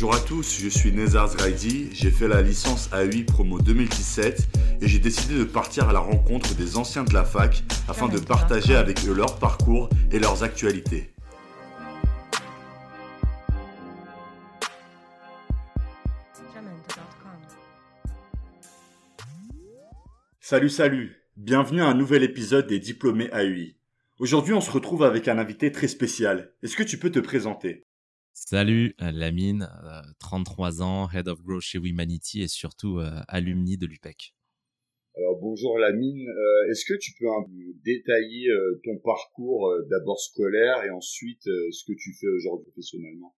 Bonjour à tous, je suis Nezar Zraidi, j'ai fait la licence A8 promo 2017 et j'ai décidé de partir à la rencontre des anciens de la fac afin de partager avec eux leur parcours et leurs actualités. Salut, salut Bienvenue à un nouvel épisode des Diplômés AUI. Aujourd'hui, on se retrouve avec un invité très spécial. Est-ce que tu peux te présenter? Salut, euh, Lamine, 33 euh, ans, Head of Growth chez Humanity et surtout euh, alumni de l'UPEC. Alors bonjour Lamine, est-ce que tu peux détailler ton parcours d'abord scolaire et ensuite ce que tu fais aujourd'hui professionnellement?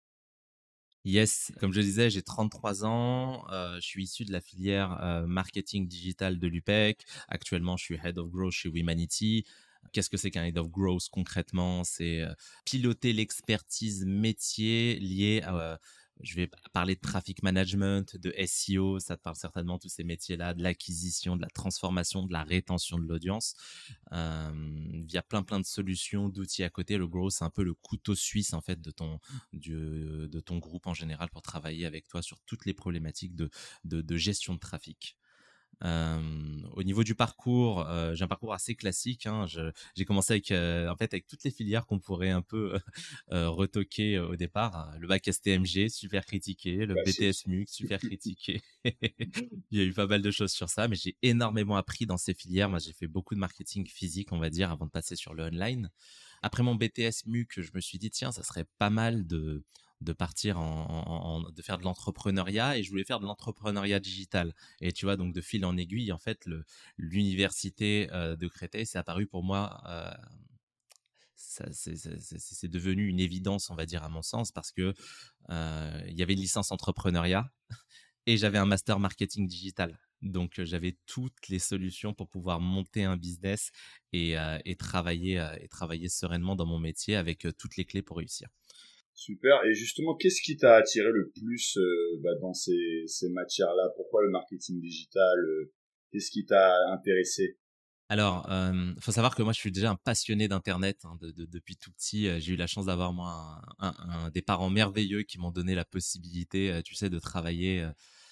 Yes, comme je disais, j'ai 33 ans, je suis issu de la filière marketing digital de l'UPEC. Actuellement, je suis Head of Growth chez Humanity. Qu'est-ce que c'est qu'un head of growth concrètement? C'est piloter l'expertise métier liée à, je vais parler de traffic management, de SEO, ça te parle certainement tous ces métiers-là, de l'acquisition, de la transformation, de la rétention de l'audience, euh, via plein plein de solutions, d'outils à côté. Le growth, c'est un peu le couteau suisse en fait de ton de ton groupe en général pour travailler avec toi sur toutes les problématiques de, de gestion de trafic. Euh, au niveau du parcours, euh, j'ai un parcours assez classique. Hein. J'ai commencé avec, euh, en fait, avec toutes les filières qu'on pourrait un peu retoquer au départ. Le bac STMG, super critiqué. Le BTS MUC, super critiqué. Il y a eu pas mal de choses sur ça, mais j'ai énormément appris dans ces filières. Moi, j'ai fait beaucoup de marketing physique, on va dire, avant de passer sur le online. Après mon BTS MUC, je me suis dit, tiens, ça serait pas mal de, de partir en, de faire de l'entrepreneuriat et je voulais faire de l'entrepreneuriat digital et tu vois donc de fil en aiguille en fait l'université euh, de Créteil c'est apparu pour moi euh, c'est devenu une évidence on va dire à mon sens parce que euh, il y avait une licence entrepreneuriat et j'avais un master marketing digital donc j'avais toutes les solutions pour pouvoir monter un business et, et travailler et travailler sereinement dans mon métier avec toutes les clés pour réussir. Super. Et justement, qu'est-ce qui t'a attiré le plus euh, bah, dans ces, ces matières-là? Pourquoi le marketing digital euh, Qu'est-ce qui t'a intéressé? Alors, il faut savoir que moi, je suis déjà un passionné d'Internet hein, de, de, depuis tout petit. J'ai eu la chance d'avoir moi des parents merveilleux qui m'ont donné la possibilité, tu sais, de travailler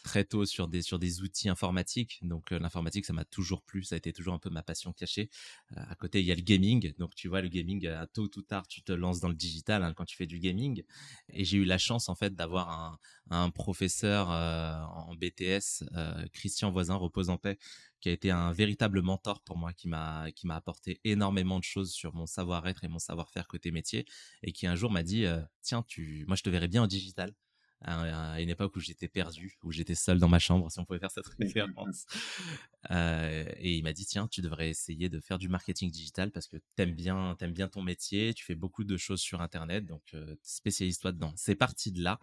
très tôt sur des sur des outils informatiques. Donc l'informatique, ça m'a toujours plu, ça a été toujours un peu ma passion cachée. à côté, il y a le gaming. Donc tu vois, le gaming, à tôt ou tard, tu te lances dans le digital hein, quand tu fais du gaming. Et j'ai eu la chance en fait d'avoir un, un professeur en BTS, Christian Voisin, repose en paix, qui a été un véritable mentor pour moi, qui m'a qui m'a apporté énormément de choses sur mon savoir-être et mon savoir-faire côté métier, et qui un jour m'a dit tiens tu moi je te verrais bien en digital à une époque où j'étais perdu, où j'étais seul dans ma chambre, si on pouvait faire cette référence. euh, et il m'a dit tiens, tu devrais essayer de faire du marketing digital parce que t'aimes bien, t'aimes bien ton métier, tu fais beaucoup de choses sur Internet, donc euh, spécialise-toi dedans. C'est parti de là.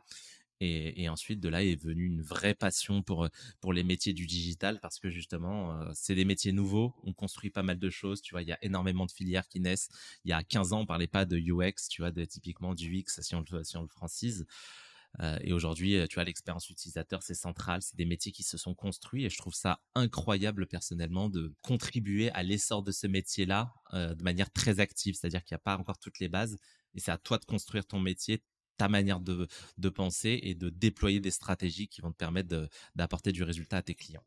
Et, et, ensuite, de là est venue une vraie passion pour pour les métiers du digital parce que justement, euh, c'est des métiers nouveaux. On construit pas mal de choses. Tu vois, il y a énormément de filières qui naissent. Il y a 15 ans, on parlait pas de UX, tu vois, de, typiquement du UX si on si on le francise. Euh, et aujourd'hui, euh, tu vois, l'expérience utilisateur, c'est central. C'est des métiers qui se sont construits et je trouve ça incroyable personnellement de contribuer à l'essor de ce métier-là euh, de manière très active. C'est-à-dire qu'il n'y a pas encore toutes les bases et c'est à toi de construire ton métier, ta manière de penser et de déployer des stratégies qui vont te permettre d'apporter du résultat à tes clients.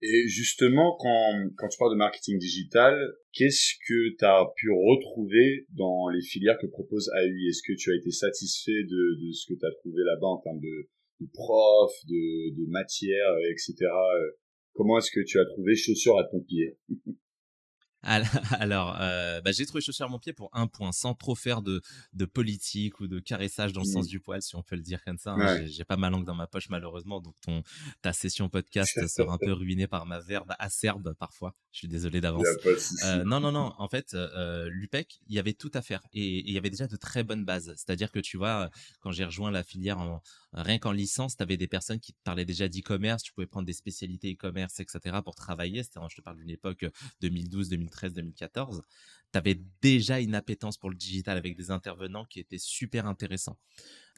Et justement, quand, quand tu parles de marketing digital, qu'est-ce que tu as pu retrouver dans les filières que propose AUI Est-ce que tu as été satisfait de, de ce que tu as trouvé là-bas en termes de, de profs, de, de matières, etc. Comment est-ce que tu as trouvé chaussures à ton pied? Alors, euh, bah, j'ai trouvé chaussure mon pied pour un point, sans trop faire de, de politique ou de caressage dans le sens mmh. du poil, si on peut le dire comme ça. Hein. J'ai pas ma langue dans ma poche malheureusement, donc ton ta session podcast sera un peu ruinée par ma verbe acerbe parfois. Je suis désolé d'avance. Euh, non, non, non. En fait, euh, l'UPEC, il y avait tout à faire et il y avait déjà de très bonnes bases. C'est-à-dire que tu vois, quand j'ai rejoint la filière en, rien qu'en licence, tu avais des personnes qui te parlaient déjà d'e-commerce, tu pouvais prendre des spécialités e-commerce, etc. pour travailler. Je te parle d'une époque 2012-2013 2013-2014, tu avais déjà une appétence pour le digital avec des intervenants qui étaient super intéressants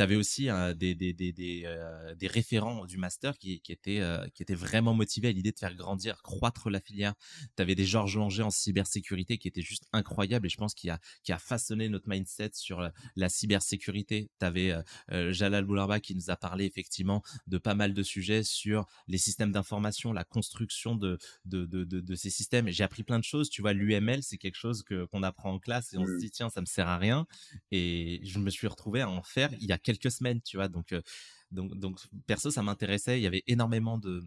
tu avais aussi des, des, des, des, euh, des, référents du master qui, qui, étaient, euh, qui étaient vraiment motivés à l'idée de faire grandir, croître la filière. Tu avais des Georges Langer en cybersécurité qui étaient juste incroyables et je pense qu'il a, qui a façonné notre mindset sur la cybersécurité. Tu avais euh, Jalal Boularba qui nous a parlé effectivement de pas mal de sujets sur les systèmes d'information, la construction de, de, de, de, ces systèmes. J'ai appris plein de choses. Tu vois, l'UML, c'est quelque chose que, qu'on apprend en classe et on se mmh. dit, tiens, ça me sert à rien. Et je me suis retrouvé à en faire il y a quelques semaines, tu vois. Donc, donc, donc perso, ça m'intéressait. Il y avait énormément de,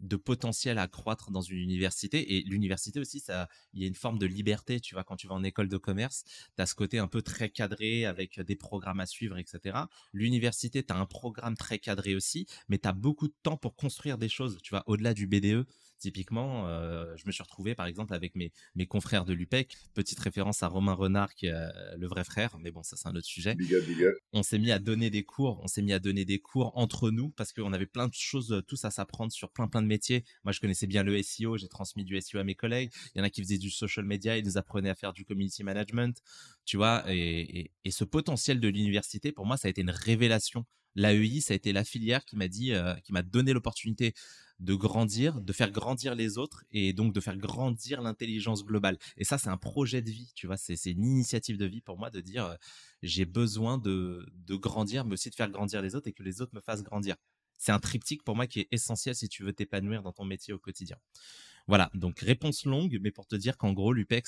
de potentiel à croître dans une université. Et l'université aussi, ça, il y a une forme de liberté. Tu vois, quand tu vas en école de commerce, tu as ce côté un peu très cadré avec des programmes à suivre, etc. L'université, tu as un programme très cadré aussi, mais tu as beaucoup de temps pour construire des choses. Tu vois, au-delà du BDE, Typiquement, euh, je me suis retrouvé par exemple avec mes, mes confrères de l'UPEC, petite référence à Romain Renard qui est euh, le vrai frère, mais bon, ça c'est un autre sujet. On s'est mis à donner des cours, on s'est mis à donner des cours entre nous parce qu'on avait plein de choses euh, tous à s'apprendre sur plein plein de métiers. Moi, je connaissais bien le SEO, j'ai transmis du SEO à mes collègues. Il y en a qui faisaient du social media, ils nous apprenaient à faire du community management, tu vois. Et, et, ce potentiel de l'université, pour moi, ça a été une révélation. L'AEI, ça a été la filière qui m'a dit, qui m'a donné l'opportunité de grandir, de faire grandir les autres et donc de faire grandir l'intelligence globale. Et ça, c'est un projet de vie, tu vois, c'est une initiative de vie pour moi de dire j'ai besoin de, de grandir, mais aussi de faire grandir les autres et que les autres me fassent grandir. C'est un triptyque pour moi qui est essentiel si tu veux t'épanouir dans ton métier au quotidien. Voilà, donc réponse longue, mais pour te dire qu'en gros, l'UPEC,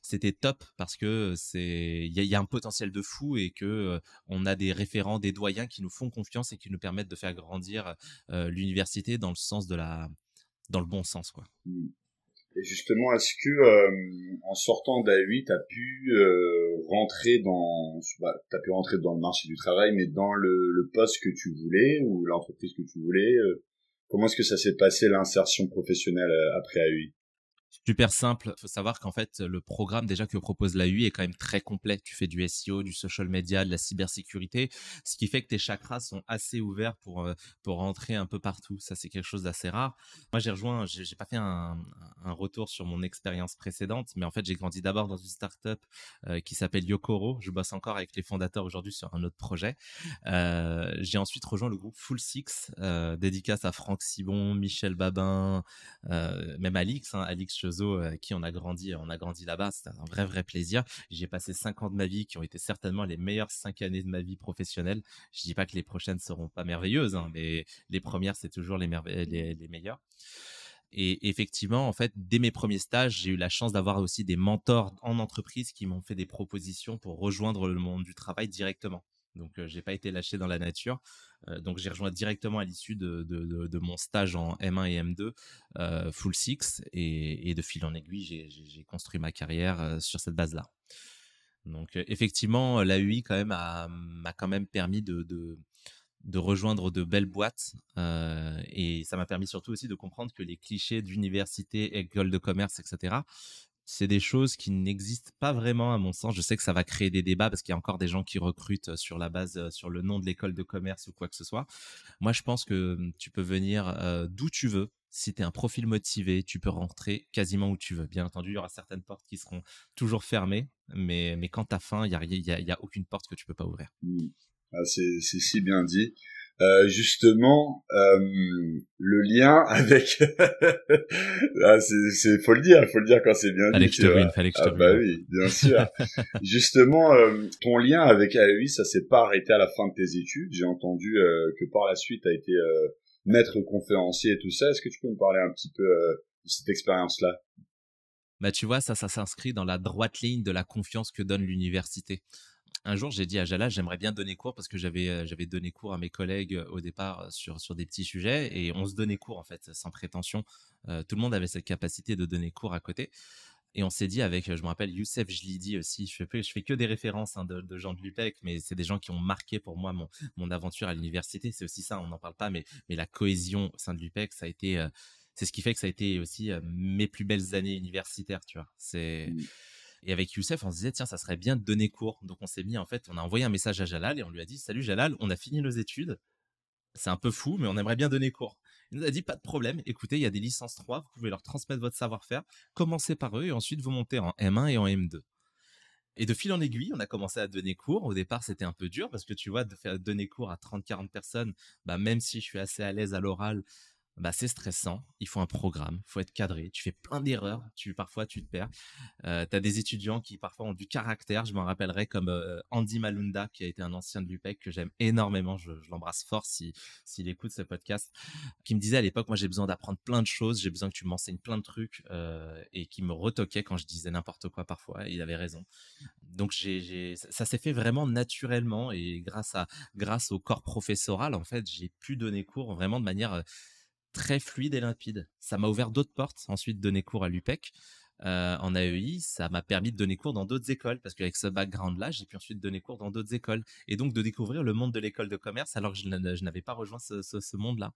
c'était top parce que c'est il y, a un potentiel de fou et que euh, on a des référents, des doyens qui nous font confiance et qui nous permettent de faire grandir euh, l'université dans le sens de la, dans le bon sens, quoi. Mmh. Et justement, est-ce que euh, en sortant d'A8, tu as pu rentrer dans, bah, as pu rentrer dans le marché du travail, mais dans le poste que tu voulais ou l'entreprise que tu voulais Comment est-ce que ça s'est passé l'insertion professionnelle euh, après AUI Super simple. Il faut savoir qu'en fait, le programme déjà que propose l'AUI est quand même très complet. Tu fais du SEO, du social media, de la cybersécurité, ce qui fait que tes chakras sont assez ouverts pour, euh, pour rentrer un peu partout. Ça, c'est quelque chose d'assez rare. Moi, j'ai rejoint, j'ai pas fait un, retour sur mon expérience précédente, mais en fait, j'ai grandi d'abord dans une startup euh, qui s'appelle Yokoro. Je bosse encore avec les fondateurs aujourd'hui sur un autre projet. Euh, j'ai ensuite rejoint le groupe Full Six, euh, dédicace à Franck Sibon, Michel Babin, même Alix, hein, Alix Chezo, avec qui on a grandi, on a grandi là-bas. C'était un vrai, vrai plaisir. J'ai passé cinq ans de ma vie qui ont été certainement les meilleures cinq années de ma vie professionnelle. Je dis pas que les prochaines seront pas merveilleuses, hein, mais les premières, c'est toujours les, les, les meilleures. Et effectivement, en fait, dès mes premiers stages, j'ai eu la chance d'avoir aussi des mentors en entreprise qui m'ont fait des propositions pour rejoindre le monde du travail directement. Donc, je j'ai pas été lâché dans la nature. donc, j'ai rejoint directement à l'issue de, mon stage en M1 et M2, Full Six, et, de fil en aiguille, j'ai construit ma carrière sur cette base-là. Donc, effectivement, l'AUI quand même m'a quand même permis de rejoindre de belles boîtes et ça m'a permis surtout aussi de comprendre que les clichés d'université, école de commerce, etc c'est des choses qui n'existent pas vraiment à mon sens. Je sais que ça va créer des débats parce qu'il y a encore des gens qui recrutent sur la base, sur le nom de l'école de commerce ou quoi que ce soit. Moi, je pense que mmh, tu peux venir d'où tu veux. Si tu es un profil motivé, tu peux rentrer quasiment où tu veux. Bien entendu, il y aura certaines portes qui seront toujours fermées, mais, mais quand tu as faim, il n'y a, y a, aucune porte que tu peux pas ouvrir. Mmh. Ah, c'est si bien dit. Euh, justement euh, le lien avec ah, c'est faut le dire faut le dire quand c'est bien dit fallait que je ah, bah oui bien sûr. Justement euh, ton lien avec AEI ça s'est pas arrêté à la fin de tes études. J'ai entendu que par la suite tu as été maître conférencier et tout ça. Est-ce que tu peux me parler un petit peu de cette expérience là bah tu vois ça ça s'inscrit dans la droite ligne de la confiance que donne l'université un jour, j'ai dit à Jala, j'aimerais bien donner cours parce que j'avais euh, j'avais donné cours à mes collègues euh, au départ euh, sur sur des petits sujets et on se donnait cours en fait sans prétention. tout le monde avait cette capacité de donner cours à côté. Et on s'est dit avec, je me rappelle, Youssef Jlidi aussi, je fais, je fais que des références hein, de, gens de l'UPEC, mais c'est des gens qui ont marqué pour moi mon, mon aventure à l'université. C'est aussi ça, on n'en parle pas, mais, mais la cohésion au sein de l'UPEC, ça a été, c'est ce qui fait que ça a été aussi mes plus belles années universitaires, tu vois. C'est, mmh. Et avec Youssef, on se disait, tiens, ça serait bien de donner cours. Donc on s'est mis, en fait, on a envoyé un message à Jalal et on lui a dit, salut Jalal, on a fini nos études. C'est un peu fou, mais on aimerait bien donner cours. Il nous a dit pas de problème, écoutez, il y a des licences 3, vous pouvez leur transmettre votre savoir-faire, commencez par eux et ensuite vous montez en M1 et en M2. Et de fil en aiguille, on a commencé à donner cours. Au départ, c'était un peu dur parce que tu vois, de faire donner cours à 30-40 personnes, bah, même si je suis assez à l'aise à l'oral, bah, c'est stressant. Il faut un programme, il faut être cadré. Tu fais plein d'erreurs. Tu parfois tu te perds. Euh, tu as des étudiants qui parfois ont du caractère. Je m'en rappellerai comme euh, Andy Malunda qui a été un ancien de l'UPEC que j'aime énormément. Je, l'embrasse fort si s'il écoute ce podcast. Qui me disait à l'époque, moi j'ai besoin d'apprendre plein de choses. J'ai besoin que tu m'enseignes plein de trucs euh, et qui me retoquait quand je disais n'importe quoi parfois. il avait raison. Donc ça s'est fait vraiment naturellement et grâce à grâce au corps professoral en fait j'ai pu donner cours vraiment de manière très fluide et limpide. Ça m'a ouvert d'autres portes. Ensuite, donner cours à l'UPEC. Euh, en AEI, ça m'a permis de donner cours dans d'autres écoles parce qu'avec ce background-là, j'ai pu ensuite donner cours dans d'autres écoles et donc de découvrir le monde de l'école de commerce alors que je n'avais pas rejoint ce, monde-là.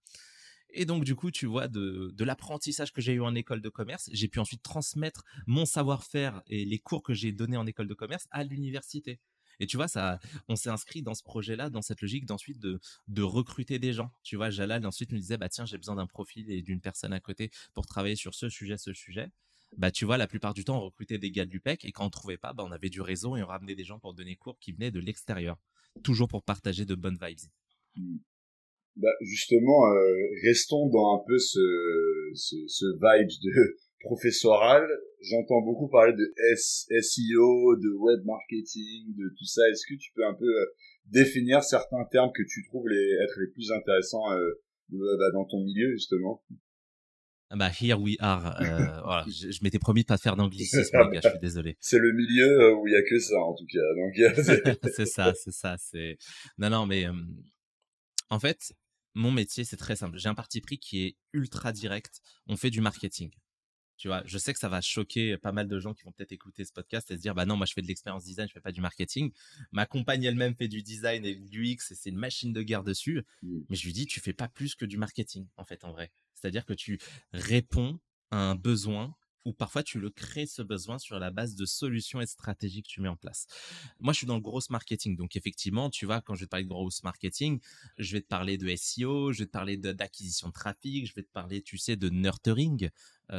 Et donc, du coup, tu vois, de, de l'apprentissage que j'ai eu en école de commerce, j'ai pu ensuite transmettre mon savoir-faire et les cours que j'ai donnés en école de commerce à l'université. Et tu vois, ça, on s'est inscrit dans ce projet-là, dans cette logique d'ensuite de, recruter des gens. Tu vois, Jalal ensuite nous disait, bah tiens, j'ai besoin d'un profil et d'une personne à côté pour travailler sur ce sujet, ce sujet. Bah tu vois, la plupart du temps, on recrutait des gars du PEC et quand on trouvait pas, bah on avait du réseau et on ramenait des gens pour donner cours qui venaient de l'extérieur, toujours pour partager de bonnes vibes. Mmh. Bah justement, euh, restons dans un peu ce, ce, ce de professoral, j'entends beaucoup parler de SEO, de web marketing, de tout ça. Est-ce que tu peux un peu euh, définir certains termes que tu trouves les, être les plus intéressants euh, bah, dans ton milieu justement? Ah bah here we are. Euh, voilà, je, m'étais promis de pas faire d'anglicisme, les gars. Je suis désolé. C'est le milieu où il y a que ça, en tout cas. c'est ça, c'est ça. C'est non, non, mais en fait, mon métier c'est très simple. J'ai un parti pris qui est ultra direct. On fait du marketing. Tu vois, je sais que ça va choquer pas mal de gens qui vont peut-être écouter ce podcast et se dire, bah non, moi je fais de l'expérience design, je fais pas du marketing. Ma compagne elle-même fait du design et du UX et c'est une machine de guerre dessus. Mmh. Mais je lui dis, tu fais pas plus que du marketing, en fait, en vrai. C'est-à-dire que tu réponds à un besoin ou parfois tu le crées ce besoin sur la base de solutions et de stratégies que tu mets en place. Moi, je suis dans le gros marketing. Donc, effectivement, tu vois, quand je vais te parler de gros marketing, je vais te parler de SEO, je vais te parler d'acquisition de, trafic, je vais te parler, tu sais, de nurturing,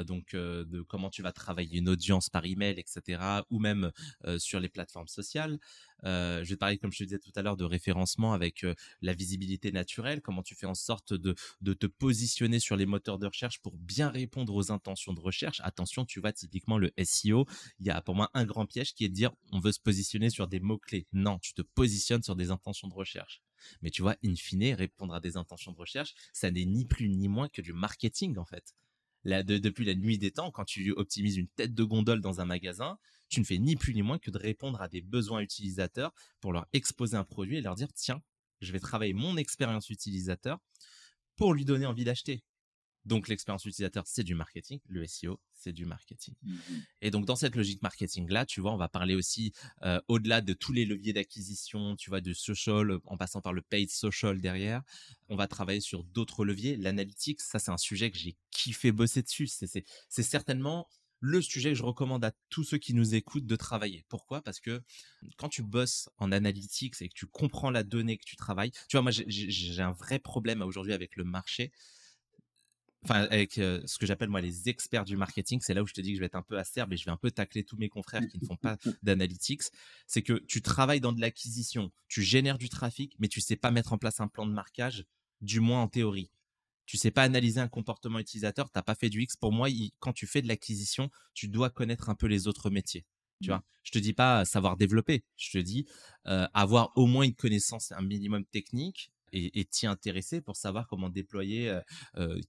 donc euh, de comment tu vas travailler une audience par email, etc., ou même euh, sur les plateformes sociales. je vais te parler, comme je te disais tout à l'heure, de référencement avec la visibilité naturelle, comment tu fais en sorte de, de te positionner sur les moteurs de recherche pour bien répondre aux intentions de recherche. Attention, tu vois, typiquement le SEO, il y a pour moi un grand piège qui est de dire on veut se positionner sur des mots-clés. Non, tu te positionnes sur des intentions de recherche. Mais tu vois, in fine, répondre à des intentions de recherche, ça n'est ni plus ni moins que du marketing en fait depuis la nuit des temps, quand tu optimises une tête de gondole dans un magasin, tu ne fais ni plus ni moins que de répondre à des besoins utilisateurs pour leur exposer un produit et leur dire tiens, je vais travailler mon expérience utilisateur pour lui donner envie d'acheter. Donc l'expérience utilisateur, c'est du marketing. Le SEO, c'est du marketing. Mmh et donc dans cette logique marketing-là, tu vois, on va parler aussi euh, au-delà de tous les leviers d'acquisition, tu vois, de social, en passant par le paid social derrière. On va travailler sur d'autres leviers. L'analytics, ça c'est un sujet que j'ai kiffé bosser dessus. C'est certainement le sujet que je recommande à tous ceux qui nous écoutent de travailler. Pourquoi? Parce que quand tu bosses en analytics et que tu comprends la donnée que tu travailles, tu vois, moi j'ai un vrai problème aujourd'hui avec le marché enfin avec euh, ce que j'appelle moi les experts du marketing, c'est là où je te dis que je vais être un peu acerbe et je vais un peu tacler tous mes confrères qui ne font pas d'analytics, c'est que tu travailles dans de l'acquisition, tu génères du trafic, mais tu sais pas mettre en place un plan de marquage, du moins en théorie. Tu sais pas analyser un comportement utilisateur, t'as pas fait du X. Pour moi, quand tu fais de l'acquisition, tu dois connaître un peu les autres métiers. Tu mmh. vois, je te dis pas savoir développer, je te dis euh, avoir au moins une connaissance, un minimum technique et t'y intéresser pour savoir comment déployer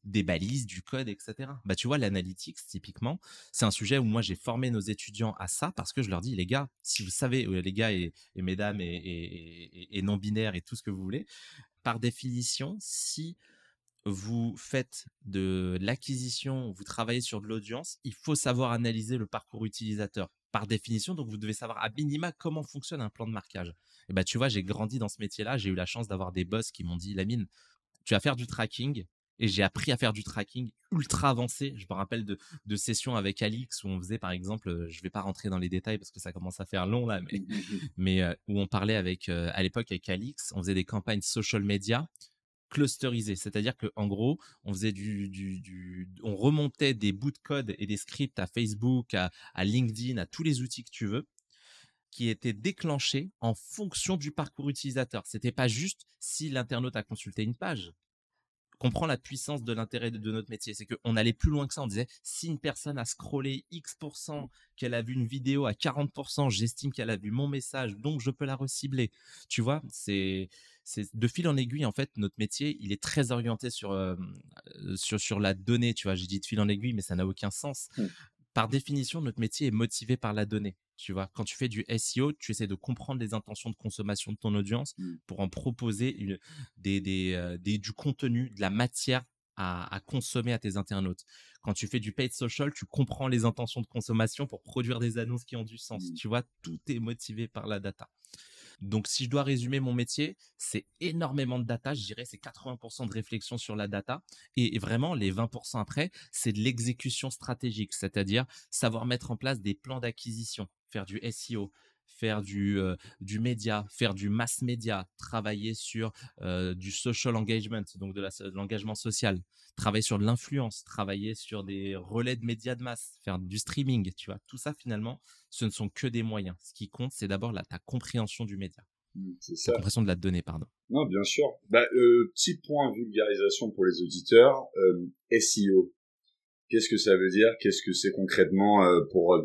des balises, du code, etc. Bah, tu vois, l'analytics, typiquement, c'est un sujet où moi, j'ai formé nos étudiants à ça parce que je leur dis, les gars, si vous savez, les gars et, mesdames et, non-binaires et tout ce que vous voulez, par définition, si vous faites de l'acquisition, vous travaillez sur de l'audience, il faut savoir analyser le parcours utilisateur par définition. Donc, vous devez savoir à minima comment fonctionne un plan de marquage. Et bah, tu vois, j'ai grandi dans ce métier-là. J'ai eu la chance d'avoir des boss qui m'ont dit, Lamine, tu vas faire du tracking. Et j'ai appris à faire du tracking ultra avancé. Je me rappelle de, de sessions avec Alix où on faisait, par exemple, euh, je vais pas rentrer dans les détails parce que ça commence à faire long là, mais, mais euh, où on parlait avec, euh, à l'époque avec Alix, on faisait des campagnes social media clusterisé. C'est-à-dire qu'en gros, on faisait du, du, on remontait des bouts de code et des scripts à Facebook, à, à LinkedIn, à tous les outils que tu veux qui étaient déclenchés en fonction du parcours utilisateur. C'était pas juste si l'internaute a consulté une page comprend la puissance de l'intérêt de, notre métier. C'est qu'on allait plus loin que ça. On disait, si une personne a scrollé X%, qu'elle a vu une vidéo à 40%, j'estime qu'elle a vu mon message, donc je peux la recibler. Tu vois, c'est, c'est de fil en aiguille, en fait, notre métier, il est très orienté sur, euh, sur, sur la donnée. Tu vois, j'ai dit de fil en aiguille, mais ça n'a aucun sens. Mmh. Par définition, notre métier est motivé par la donnée. Tu vois, quand tu fais du SEO, tu essaies de comprendre les intentions de consommation de ton audience mmh. pour en proposer une, euh, des, du contenu, de la matière à, consommer à tes internautes. Quand tu fais du paid social, tu comprends les intentions de consommation pour produire des annonces qui ont du sens. Mmh. Tu vois, tout est motivé par la data. Donc, si je dois résumer mon métier, c'est énormément de data. Je dirais c'est 80% de réflexion sur la data. Et vraiment, les 20% après, c'est de l'exécution stratégique, c'est-à-dire savoir mettre en place des plans d'acquisition, faire du SEO, faire du, euh, du média, faire du mass média, travailler sur euh, du social engagement, donc de l'engagement social, travailler sur de l'influence, travailler sur des relais de médias de masse, faire du streaming, tu vois. Tout ça, finalement, ce ne sont que des moyens. Ce qui compte, c'est d'abord ta compréhension du média. Mmh, c'est ça. La compréhension de la donnée, pardon. Non, bien sûr. Bah, euh, petit point vulgarisation pour les auditeurs. SEO. Qu'est-ce que ça veut dire? Qu'est-ce que c'est concrètement pour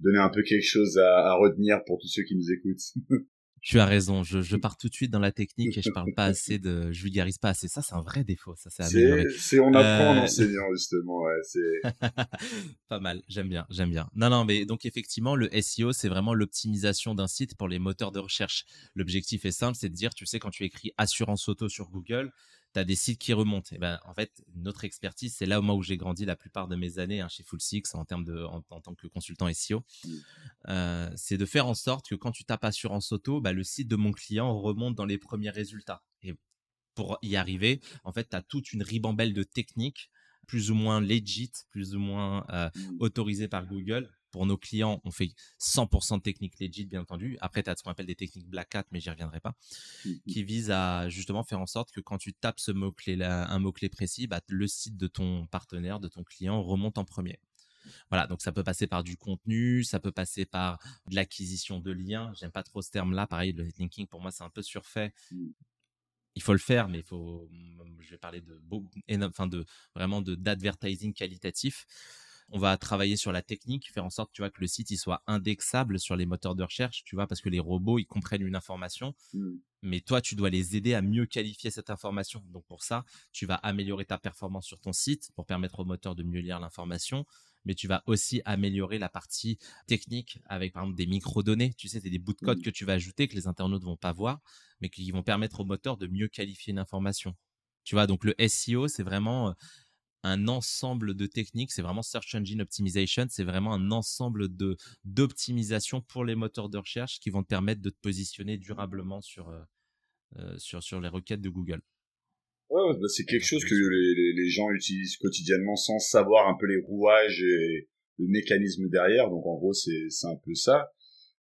donner un peu quelque chose à, retenir pour tous ceux qui nous écoutent. Tu as raison, je, pars tout de suite dans la technique et je parle pas assez de, je vulgarise pas assez. Ça, c'est un vrai défaut. Ça, c'est C'est, on apprend en euh, enseignant justement. Ouais, c'est pas mal. J'aime bien, j'aime bien. Non, non, mais donc effectivement, le SEO, c'est vraiment l'optimisation d'un site pour les moteurs de recherche. L'objectif est simple, c'est de dire, tu sais, quand tu écris assurance auto sur Google, tu as des sites qui remontent. Et ben, en fait, notre expertise, c'est là où j'ai grandi la plupart de mes années hein, chez Full Six en, termes de, en, tant que consultant SEO. Mmh. Euh, c'est de faire en sorte que quand tu tapes assurance auto, bah, le site de mon client remonte dans les premiers résultats. Et pour y arriver, en fait, tu as toute une ribambelle de techniques plus ou moins legit, plus ou moins euh, mmh. autorisées par Google pour nos clients, on fait 100% de techniques legit, bien entendu. Après, tu as ce qu'on appelle des techniques black hat, mais j'y reviendrai pas, mmh, mmh. qui visent à justement faire en sorte que quand tu tapes ce mot-clé un mot-clé précis, bah, le site de ton partenaire, de ton client remonte en premier. Voilà, donc ça peut passer par du contenu, ça peut passer par de l'acquisition de liens. J'aime pas trop ce terme-là. Pareil, le linking pour moi c'est un peu surfait. Mmh. Il faut le faire, mais il faut. Je vais parler de, enfin de vraiment de d'advertising qualitatif. On va travailler sur la technique, faire en sorte, tu vois, que le site il soit indexable sur les moteurs de recherche, tu vois, parce que les robots ils comprennent une information, mmh. mais toi tu dois les aider à mieux qualifier cette information. Donc pour ça, tu vas améliorer ta performance sur ton site pour permettre au moteur de mieux lire l'information mais tu vas aussi améliorer la partie technique avec par exemple des micro-données. Tu sais, c'est des bouts de code mmh. que tu vas ajouter que les internautes vont pas voir, mais qui vont permettre au moteur de mieux qualifier une information. Tu vois, donc le SEO, c'est vraiment euh, un ensemble de techniques, c'est vraiment Search Engine Optimization, c'est vraiment un ensemble de d'optimisation pour les moteurs de recherche qui vont te permettre de te positionner durablement sur, euh, euh, sur, sur les requêtes de Google. Ouais, bah, c'est quelque chose que les, les, gens utilisent quotidiennement sans savoir un peu les rouages et le mécanisme derrière. Donc en gros, c'est un peu ça.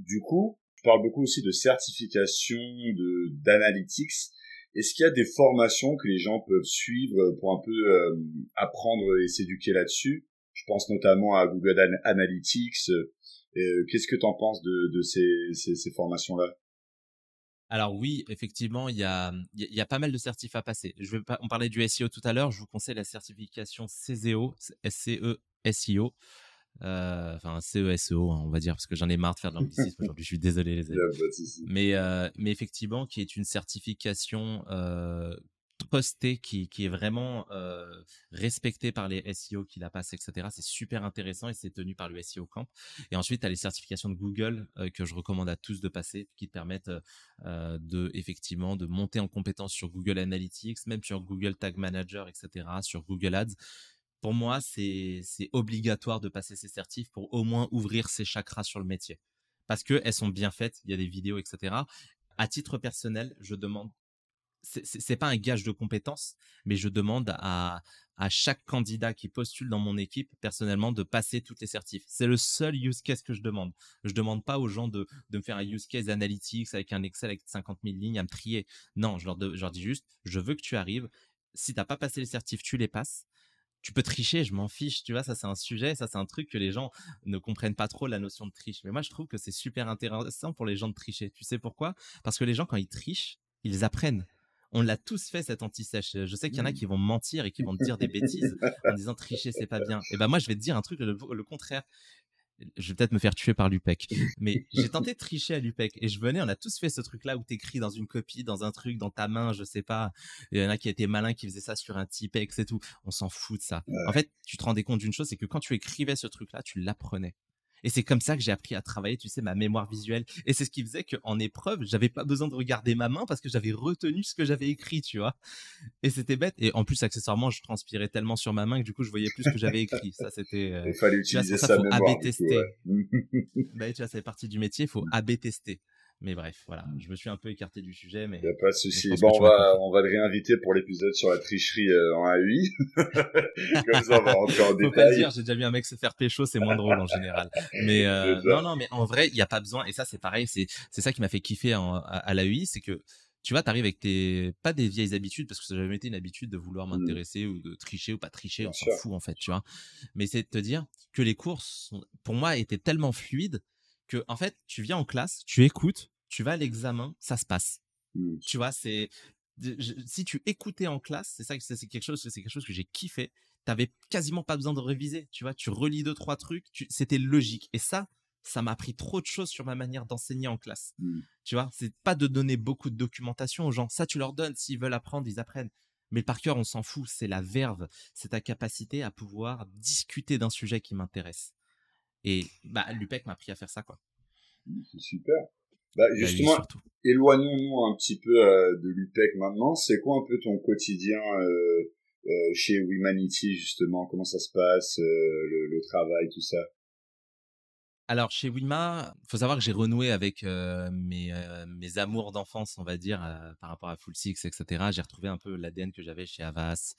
Du coup, tu parles beaucoup aussi de certification, de d'analytics. Est-ce qu'il y a des formations que les gens peuvent suivre pour un peu euh, apprendre et s'éduquer là-dessus? Je pense notamment à Google Analytics. Euh, Qu'est-ce que tu en penses de, de ces, ces, ces formations-là? Alors oui, effectivement, il y a, il y a pas mal de certifs à passer. Je vais pas, on parlait du SEO tout à l'heure. Je vous conseille la certification CZO, SCE SEO. Euh, enfin CESEO, hein, on va dire, parce que j'en ai marre de faire de l'anglicisme aujourd'hui. Je suis désolé les amis. Mais, euh, mais effectivement, qui est une certification euh, posté qui, qui est vraiment euh, respecté par les SEO qui la passent, etc. C'est super intéressant et c'est tenu par le SEO Camp. Et ensuite, tu as les certifications de Google euh, que je recommande à tous de passer, qui te permettent de effectivement de monter en compétence sur Google Analytics, même sur Google Tag Manager, etc., sur Google Ads. Pour moi, c'est obligatoire de passer ces certifs pour au moins ouvrir ses chakras sur le métier. Parce qu'elles sont bien faites, il y a des vidéos, etc. À titre personnel, je demande c'est pas un gage de compétence, mais je demande à, chaque candidat qui postule dans mon équipe, personnellement, de passer toutes les certifs. C'est le seul use case que je demande. Je demande pas aux gens de, de me faire un use case analytics avec un Excel avec 50 000 lignes à me trier. Non, je leur, je leur dis juste, je veux que tu arrives. Si t'as pas passé les certifs, tu les passes tu peux tricher, je m'en fiche, tu vois, ça c'est un sujet, ça c'est un truc que les gens ne comprennent pas trop la notion de triche. Mais moi je trouve que c'est super intéressant pour les gens de tricher. Tu sais pourquoi? Parce que les gens quand ils trichent, ils apprennent. On l'a tous fait cet anti-sèche. Je sais qu'il y en a mmh. qui vont mentir et qui vont te dire des bêtises en disant tricher c'est pas bien. Et ben moi je vais te dire un truc le contraire je vais peut-être me faire tuer par l'UPEC. Mais j'ai tenté de tricher à l'UPEC et je venais, on a tous fait ce truc-là où t'écris dans une copie, dans un truc, dans ta main, je sais pas. Il y en a qui étaient malins qui faisaient ça sur un Tipex et tout. On s'en fout de ça. En fait, tu te rendais compte d'une chose, c'est que quand tu écrivais ce truc-là, tu l'apprenais. Et c'est comme ça que j'ai appris à travailler, tu sais, ma mémoire visuelle. Et c'est ce qui faisait qu'en épreuve, j'avais pas besoin de regarder ma main parce que j'avais retenu ce que j'avais écrit, tu vois. Et c'était bête. Et en plus, accessoirement, je transpirais tellement sur ma main que du coup, je voyais plus ce que j'avais écrit. Ça, c'était. Euh, il fallait utiliser ça, faut AB tester. bah, tu vois, c'est partie du métier, il faut AB tester. Mais bref, voilà, je me suis un peu écarté du sujet, mais. Il a pas de souci. Bon, on va, on va le réinviter pour l'épisode sur la tricherie euh, en AI. Comme ça, on va rentrer en Faut détail. pas dire, j'ai déjà vu un mec se faire pécho, c'est moins drôle en général. Mais euh, non, non, mais en vrai, il n'y a pas besoin. Et ça, c'est pareil, c'est, c'est ça qui m'a fait kiffer à, à l'AEI, c'est que tu vois, t'arrives avec tes, pas des vieilles habitudes, parce que ça n'a jamais été une habitude de vouloir mmh. m'intéresser ou de tricher ou pas tricher, on s'en fout en fait, tu vois. Mais c'est de te dire que les cours, sont, pour moi, étaient tellement fluides que, en fait, tu viens en classe, tu écoutes, tu vas à l'examen, ça se passe. Mmh. Tu vois, c'est si tu écoutais en classe, c'est ça, c'est quelque chose, c'est quelque chose que j'ai kiffé. T'avais quasiment pas besoin de réviser. Tu vois, tu relis deux trois trucs, c'était logique. Et ça, ça m'a appris trop de choses sur ma manière d'enseigner en classe. Mmh. Tu vois, c'est pas de donner beaucoup de documentation aux gens. Ça, tu leur donnes. S'ils veulent apprendre, ils apprennent. Mais par cœur, on s'en fout. C'est la verve. C'est ta capacité à pouvoir discuter d'un sujet qui m'intéresse. Et bah, l'UPEC m'a appris à faire ça, quoi. C'est super. Bah, bah justement, éloignons-nous un petit peu euh, de l'UPEC maintenant. C'est quoi un peu ton quotidien euh, euh, chez Humanity justement? Comment ça se passe, le, le, travail, tout ça? Alors chez Wima, faut savoir que j'ai renoué avec mes, mes amours d'enfance, on va dire, par rapport à Full Six, etc. J'ai retrouvé un peu l'ADN que j'avais chez Avas,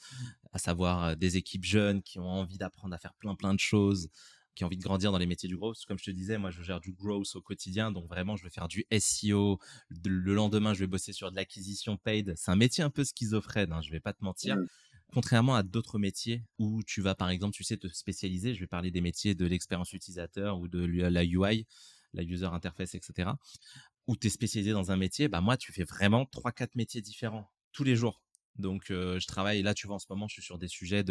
à savoir des équipes jeunes qui ont envie d'apprendre à faire plein plein de choses, qui ont envie de grandir dans les métiers du growth. Comme je te disais, moi, je gère du growth au quotidien. Donc, vraiment, je vais faire du SEO. Le lendemain, je vais bosser sur de l'acquisition paid. C'est un métier un peu schizophrène, hein, je vais pas te mentir. Mmh. Contrairement à d'autres métiers où tu vas, par exemple, tu sais, te spécialiser, je vais parler des métiers de l'expérience utilisateur ou de la UI, la user interface, etc. Où tu es spécialisé dans un métier, bah moi, tu fais vraiment trois, quatre métiers différents tous les jours. Donc, je travaille, là, tu vois, en ce moment, je suis sur des sujets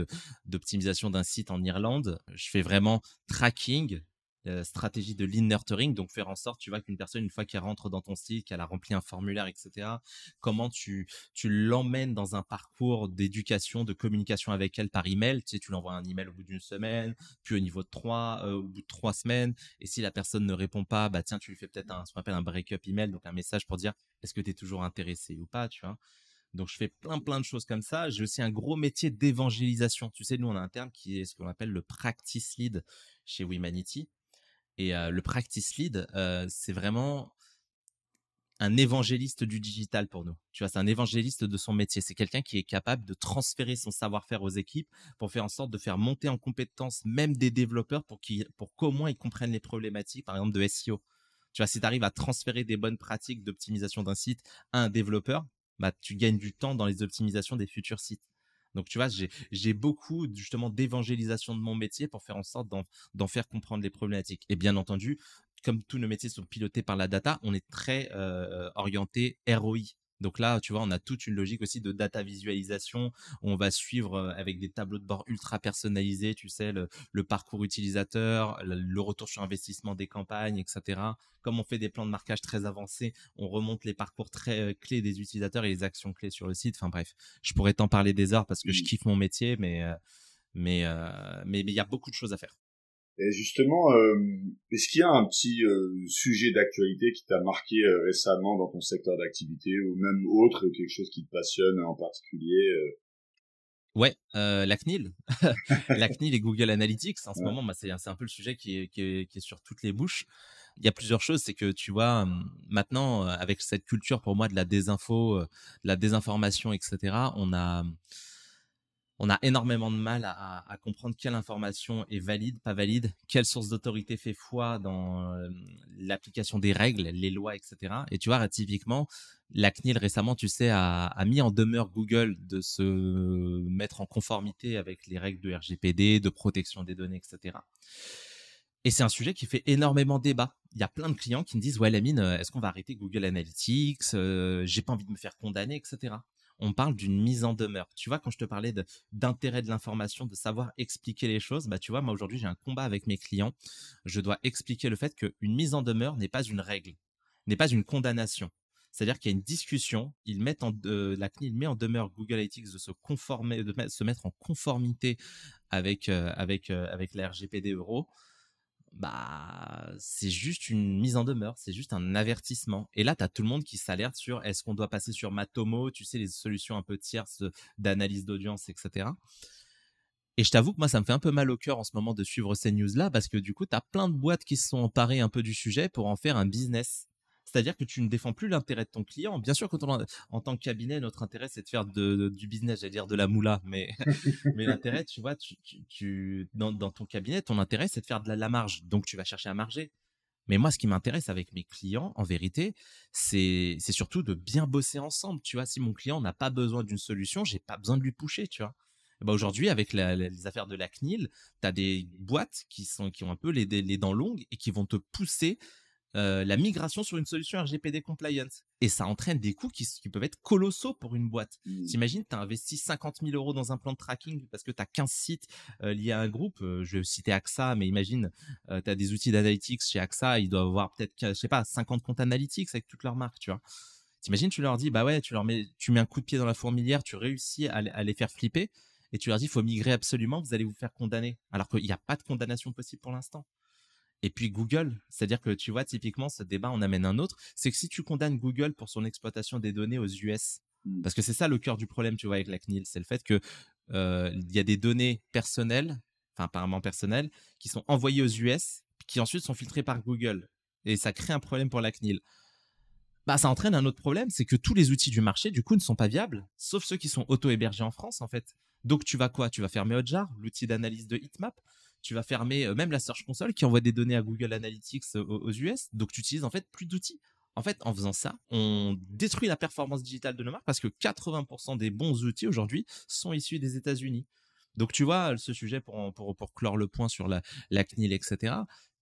d'optimisation d'un site en Irlande. Je fais vraiment tracking, stratégie de lean nurturing, donc faire en sorte, tu vois, qu'une personne, une fois qu'elle rentre dans ton site, qu'elle a rempli un formulaire, etc., comment tu, l'emmènes dans un parcours d'éducation, de communication avec elle par email. Tu sais, tu l'envoies un email au bout d'une semaine, puis au niveau de trois, au bout de trois semaines. Et si la personne ne répond pas, bah tiens, tu lui fais peut-être un, ce qu'on appelle un break-up email, donc un message pour dire est-ce que tu es toujours intéressé ou pas, tu vois? Donc je fais plein plein de choses comme ça. J'ai aussi un gros métier d'évangélisation. Tu sais, nous on a un terme qui est ce qu'on appelle le practice lead chez Wimanity. Et euh, le practice lead, euh, c'est vraiment un évangéliste du digital pour nous. Tu vois, c'est un évangéliste de son métier. C'est quelqu'un qui est capable de transférer son savoir-faire aux équipes pour faire en sorte de faire monter en compétence même des développeurs pour qu'ils, pour qu'au moins ils comprennent les problématiques, par exemple de SEO. Tu vois, si tu arrives à transférer des bonnes pratiques d'optimisation d'un site à un développeur, bah, tu gagnes du temps dans les optimisations des futurs sites. Donc, tu vois, j'ai beaucoup justement d'évangélisation de mon métier pour faire en sorte d'en faire comprendre les problématiques. Et bien entendu, comme tous nos métiers sont pilotés par la data, on est très euh, orienté ROI. Donc là, tu vois, on a toute une logique aussi de data visualisation. On va suivre euh, avec des tableaux de bord ultra personnalisés, tu sais, le, parcours utilisateur, le, retour sur investissement des campagnes, etc. Comme on fait des plans de marquage très avancés, on remonte les parcours très euh, clés des utilisateurs et les actions clés sur le site. Enfin bref, je pourrais t'en parler des heures parce que je kiffe mon métier, mais euh, mais mais il y a beaucoup de choses à faire. Et justement, euh, est-ce qu'il y a un petit euh, sujet d'actualité qui t'a marqué euh, récemment dans ton secteur d'activité ou même autre, quelque chose qui te passionne en particulier Ouais, la CNIL, la CNIL et Google Analytics. En ce moment, bah, c'est un peu le sujet qui est, qui, est, qui est sur toutes les bouches. Il y a plusieurs choses, c'est que tu vois, maintenant, avec cette culture pour moi de la désinfo, de la désinformation, etc., on a on a énormément de mal à, comprendre quelle information est valide, pas valide, quelle source d'autorité fait foi dans euh, l'application des règles, les lois, etc. Et tu vois, typiquement, la CNIL récemment, tu sais, a, mis en demeure Google de se mettre en conformité avec les règles de RGPD, de protection des données, etc. Et c'est un sujet qui fait énormément débat. Il y a plein de clients qui me disent ouais Lamine, euh, est-ce qu'on va arrêter Google Analytics? Euh, J'ai pas envie de me faire condamner, etc on parle d'une mise en demeure. Tu vois, quand je te parlais d'intérêt de, l'information, de savoir expliquer les choses, bah tu vois, moi aujourd'hui j'ai un combat avec mes clients. Je dois expliquer le fait qu'une mise en demeure n'est pas une règle, n'est pas une condamnation. C'est-à-dire qu'il y a une discussion, ils mettent en, la CNIL met en demeure Google Analytics de se conformer, de se mettre en conformité avec euh, avec euh, avec la RGPD Euro bah c'est juste une mise en demeure, c'est juste un avertissement. Et là, tu as tout le monde qui s'alerte sur est-ce qu'on doit passer sur Matomo, tu sais, les solutions un peu tierces d'analyse d'audience, etc. Et je t'avoue que moi, ça me fait un peu mal au cœur en ce moment de suivre ces news-là, parce que du coup, tu as plein de boîtes qui se sont emparées un peu du sujet pour en faire un business. C'est-à-dire que tu ne défends plus l'intérêt de ton client. Bien sûr, quand on, en tant que cabinet, notre intérêt, c'est de faire du business, j'allais dire de la moula, mais, mais l'intérêt, tu vois, tu, dans, ton cabinet, ton intérêt, c'est de faire de la, marge. Donc, tu vas chercher à marger. Mais moi, ce qui m'intéresse avec mes clients, en vérité, c'est surtout de bien bosser ensemble. Tu vois, si mon client n'a pas besoin d'une solution, j'ai pas besoin de lui pousser, tu vois. Bah aujourd'hui, avec les affaires de la CNIL, tu as des boîtes qui, sont, qui ont un peu les dents longues et qui vont te pousser euh, la migration sur une solution RGPD compliance. Et ça entraîne des coûts qui, peuvent être colossaux pour une boîte. Mmh. T'imagines, tu as investi 50 000 euros dans un plan de tracking parce que tu as 15 sites euh, liés à un groupe. Euh, je vais citer AXA, mais imagine, tu as des outils d'analytics chez AXA, ils doivent avoir peut-être, je sais pas, 50 comptes analytics avec toutes leurs marques, tu vois. T'imagines, tu leur dis, bah ouais, tu leur mets, tu mets un coup de pied dans la fourmilière, tu réussis à, à les faire flipper, et tu leur dis, il faut migrer absolument, vous allez vous faire condamner. Alors qu'il n'y a pas de condamnation possible pour l'instant. Et puis Google, c'est-à-dire que tu vois, typiquement, ce débat on amène un autre, c'est que si tu condamnes Google pour son exploitation des données aux US, mmh. parce que c'est ça le cœur du problème, tu vois, avec la CNIL, c'est le fait que euh, il y a des données personnelles, enfin apparemment personnelles, qui sont envoyées aux US, qui ensuite sont filtrées par Google, et ça crée un problème pour la CNIL. Bah, ça entraîne un autre problème, c'est que tous les outils du marché, du coup, ne sont pas viables, sauf ceux qui sont auto-hébergés en France, en fait. Donc, tu vas quoi? Tu vas fermer Hotjar, l'outil d'analyse de Heatmap? Tu vas fermer euh, même la Search Console qui envoie des données à Google Analytics euh, aux, US. Donc tu utilises en fait plus d'outils. En fait, en faisant ça, on détruit la performance digitale de nos marques parce que 80% des bons outils aujourd'hui sont issus des États-Unis. Donc tu vois, ce sujet pour, clore le point sur la, CNIL, etc.,